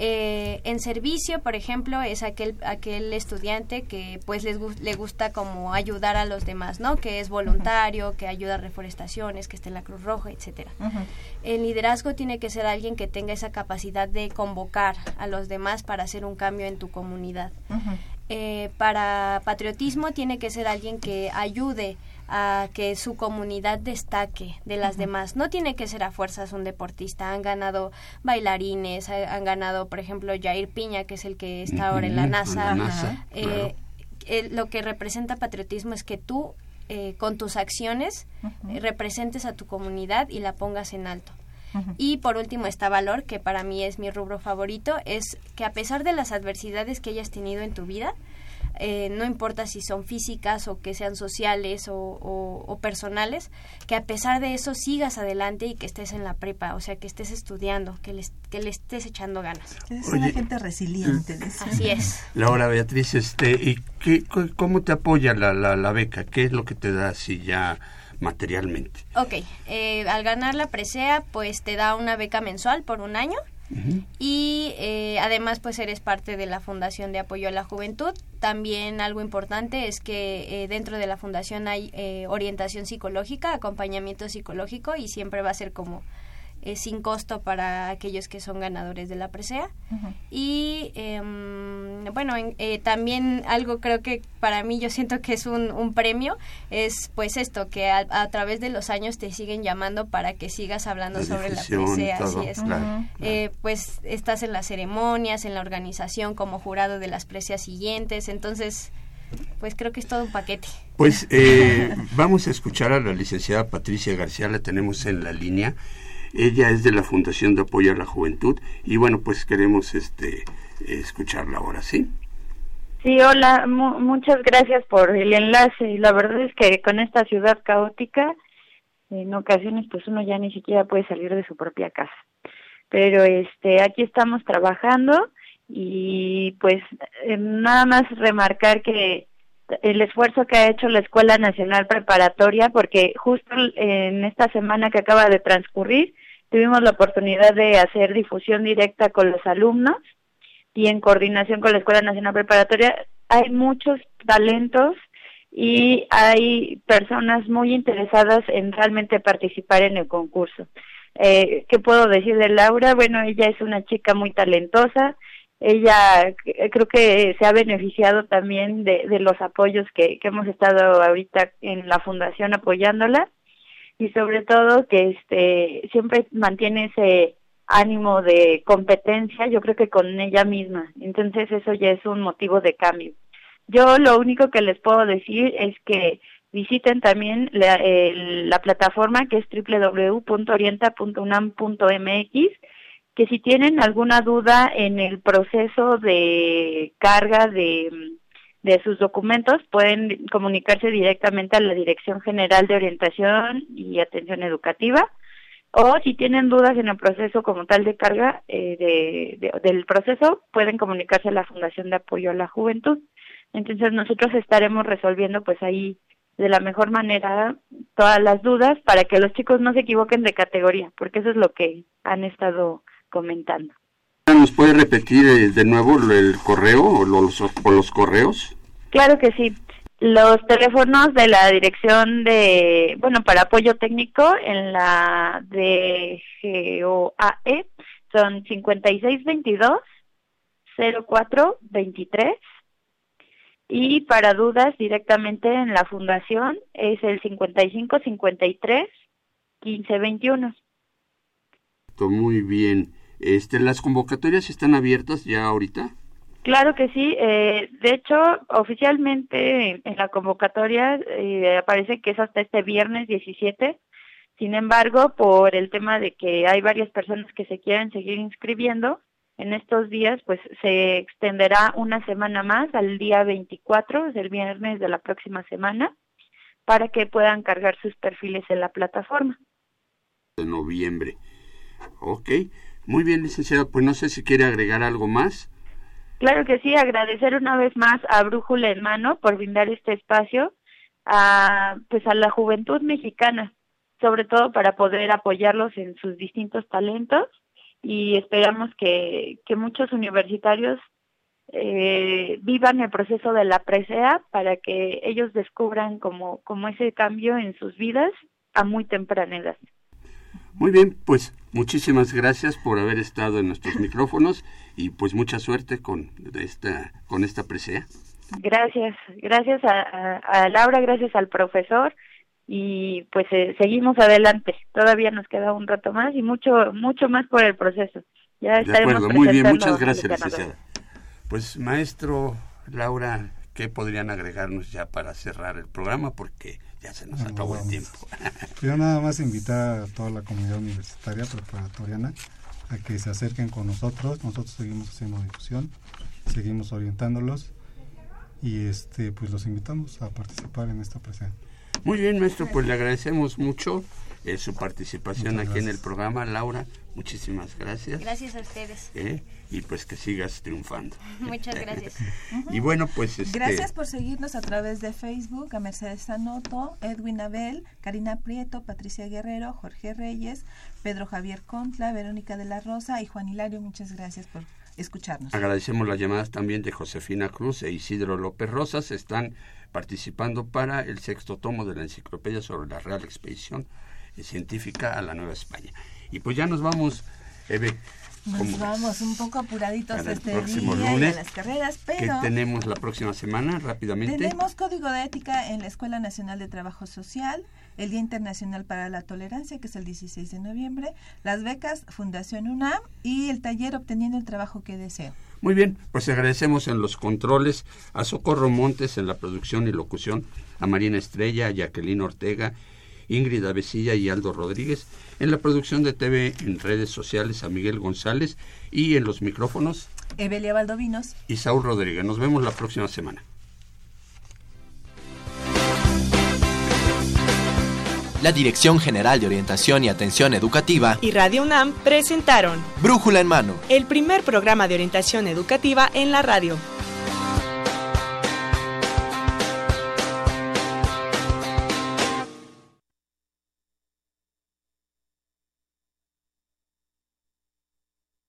Speaker 12: Eh, en servicio, por ejemplo, es aquel aquel estudiante que pues les le gusta como ayudar a los demás, ¿no? Que es voluntario, que ayuda a reforestaciones, que está en la Cruz Roja, etcétera.
Speaker 4: Ujú.
Speaker 12: El liderazgo tiene que ser alguien que tenga esa capacidad de convocar a los demás para hacer un cambio en tu comunidad. Eh, para patriotismo tiene que ser alguien que ayude a que su comunidad destaque de las demás. No tiene que ser a fuerzas un deportista. Han ganado bailarines, ha- han ganado, por ejemplo, Jair Piña, que es el que está ahora en la NASA.
Speaker 3: en la NASA,
Speaker 12: Eh,
Speaker 3: claro.
Speaker 12: eh, lo que representa patriotismo es que tú, eh, con tus acciones, eh, representes a tu comunidad y la pongas en alto. Y por último está valor, que para mí es mi rubro favorito, es que a pesar de las adversidades que hayas tenido en tu vida, eh, no importa si son físicas o que sean sociales o, o- o personales, que a pesar de eso sigas adelante y que estés en la prepa, o sea, que estés estudiando, que, les, que le estés echando ganas.
Speaker 4: Es una gente resiliente. decía.
Speaker 12: Así es.
Speaker 3: Laura Beatriz, este, ¿y qué, cómo te apoya la, la, la beca? ¿Qué es lo que te da así ya materialmente?
Speaker 12: Ok, eh, al ganar la presea, pues te da una beca mensual por un año. Y eh, además pues eres parte de la Fundación de Apoyo a la Juventud. También algo importante es que eh, dentro de la fundación hay eh, orientación psicológica, acompañamiento psicológico y siempre va a ser como eh, sin costo para aquellos que son ganadores de la presea. Y em, bueno, en- eh, también algo creo que para mí yo siento que es un, un premio, es pues esto, que a, a través de los años te siguen llamando para que sigas hablando
Speaker 3: La
Speaker 12: sobre la presea.
Speaker 3: todo,
Speaker 12: así es.
Speaker 3: claro,
Speaker 12: Eh, pues estás en las ceremonias, en la organización como jurado de las preseas siguientes, entonces pues creo que es todo un paquete.
Speaker 3: Pues eh, vamos a escuchar a la licenciada Patricia García, la tenemos en la línea. Ella es de la Fundación de Apoyo a la Juventud y bueno, pues queremos este escucharla ahora, ¿sí?
Speaker 14: Sí, hola, mu- muchas gracias por el enlace. La verdad es que con esta ciudad caótica, en ocasiones pues uno ya ni siquiera puede salir de su propia casa. Pero este, aquí estamos trabajando y pues eh, nada más remarcar que el esfuerzo que ha hecho la Escuela Nacional Preparatoria, porque justo en esta semana que acaba de transcurrir, tuvimos la oportunidad de hacer difusión directa con los alumnos y en coordinación con la Escuela Nacional Preparatoria hay muchos talentos y hay personas muy interesadas en realmente participar en el concurso. Eh, ¿Qué puedo decir de Laura? Bueno, ella es una chica muy talentosa, ella eh, creo que se ha beneficiado también de, de los apoyos que, que hemos estado ahorita en la fundación apoyándola y sobre todo que este siempre mantiene ese ánimo de competencia, yo creo que con ella misma. Entonces eso ya es un motivo de cambio. Yo lo único que les puedo decir es que visiten también la, el- la plataforma que es www.orienta.unam.mx, que si tienen alguna duda en el proceso de carga de, de sus documentos, pueden comunicarse directamente a la Dirección General de Orientación y Atención Educativa o si tienen dudas en el proceso como tal de carga eh, de, de- del proceso, pueden comunicarse a la Fundación de Apoyo a la Juventud. Entonces nosotros estaremos resolviendo pues ahí de la mejor manera todas las dudas para que los chicos no se equivoquen de categoría, porque eso es lo que han estado comentando.
Speaker 3: ¿Nos puede repetir eh, de nuevo el correo o los, o los correos?
Speaker 14: Claro que sí. Los teléfonos de la dirección de, bueno, para apoyo técnico en la de GOAE son 5622 0423 y para dudas directamente en la fundación es el 5553 1521.
Speaker 3: Muy bien. Este, ¿Las convocatorias están abiertas ya ahorita?
Speaker 14: Claro que sí. Eh, de hecho, oficialmente en la convocatoria eh, aparece que es hasta este viernes 17. Sin embargo, por el tema de que hay varias personas que se quieren seguir inscribiendo, en estos días pues se extenderá una semana más al día 24, es el viernes de la próxima semana, para que puedan cargar sus perfiles en la plataforma.
Speaker 3: De noviembre. Ok. Muy bien, licenciada. Pues no sé si quiere agregar algo más.
Speaker 14: Claro que sí, agradecer una vez más a Brújula en Mano por brindar este espacio a, pues a la juventud mexicana, sobre todo para poder apoyarlos en sus distintos talentos y esperamos que, que muchos universitarios eh, vivan el proceso de la presea para que ellos descubran como, como ese cambio en sus vidas a muy temprana edad.
Speaker 3: Muy bien, pues muchísimas gracias por haber estado en nuestros micrófonos y pues mucha suerte con esta, con esta presea.
Speaker 14: Gracias, gracias a, a Laura, gracias al profesor y pues eh, seguimos adelante. Todavía nos queda un rato más y mucho mucho más por el proceso. Ya estaremos
Speaker 3: de acuerdo, muy bien, muchas gracias, licenciada. Pues maestro Laura, ¿qué podrían agregarnos ya para cerrar el programa? Porque ya se nos acabó el tiempo.
Speaker 13: Yo nada más invitar a toda la comunidad universitaria preparatoriana a que se acerquen con nosotros. Nosotros seguimos haciendo difusión, seguimos orientándolos y este pues los invitamos a participar en esta presentación.
Speaker 3: Muy bien, maestro, pues le agradecemos mucho eh, su participación aquí en el programa. Laura, muchísimas gracias.
Speaker 12: Gracias a ustedes.
Speaker 3: Eh, y pues que sigas triunfando.
Speaker 12: Muchas gracias.
Speaker 3: y bueno, pues... Este...
Speaker 4: Gracias por seguirnos a través de Facebook, a Mercedes Sanoto, Edwin Abel, Karina Prieto, Patricia Guerrero, Jorge Reyes, Pedro Javier Contla, Verónica de la Rosa y Juan Hilario. Muchas gracias por escucharnos.
Speaker 3: Agradecemos las llamadas también de Josefina Cruz e Isidro López Rosas. Están participando para el sexto tomo de la enciclopedia sobre la Real Expedición Científica a la Nueva España. Y pues ya nos vamos, Eve.
Speaker 4: Nos vamos un poco apuraditos este
Speaker 3: próximo
Speaker 4: día
Speaker 3: lunes,
Speaker 4: en las carreras, pero...
Speaker 3: ¿Qué tenemos la próxima semana rápidamente?
Speaker 4: Tenemos Código de Ética en la Escuela Nacional de Trabajo Social, el Día Internacional para la Tolerancia, que es el 16 de noviembre, las becas Fundación UNAM y el taller Obteniendo el Trabajo que Deseo.
Speaker 3: Muy bien, pues agradecemos en los controles a Socorro Montes en la producción y locución, a Marina Estrella, a Jacqueline Ortega, Ingrid Avesilla y Aldo Rodríguez, en la producción de TV en redes sociales a Miguel González y en los micrófonos
Speaker 4: Evelia Valdovinos
Speaker 3: y Saúl Rodríguez. Nos vemos la próxima semana.
Speaker 2: La Dirección General de Orientación y Atención Educativa
Speaker 1: y Radio UNAM presentaron
Speaker 2: Brújula en Mano,
Speaker 1: el primer programa de orientación educativa en la radio.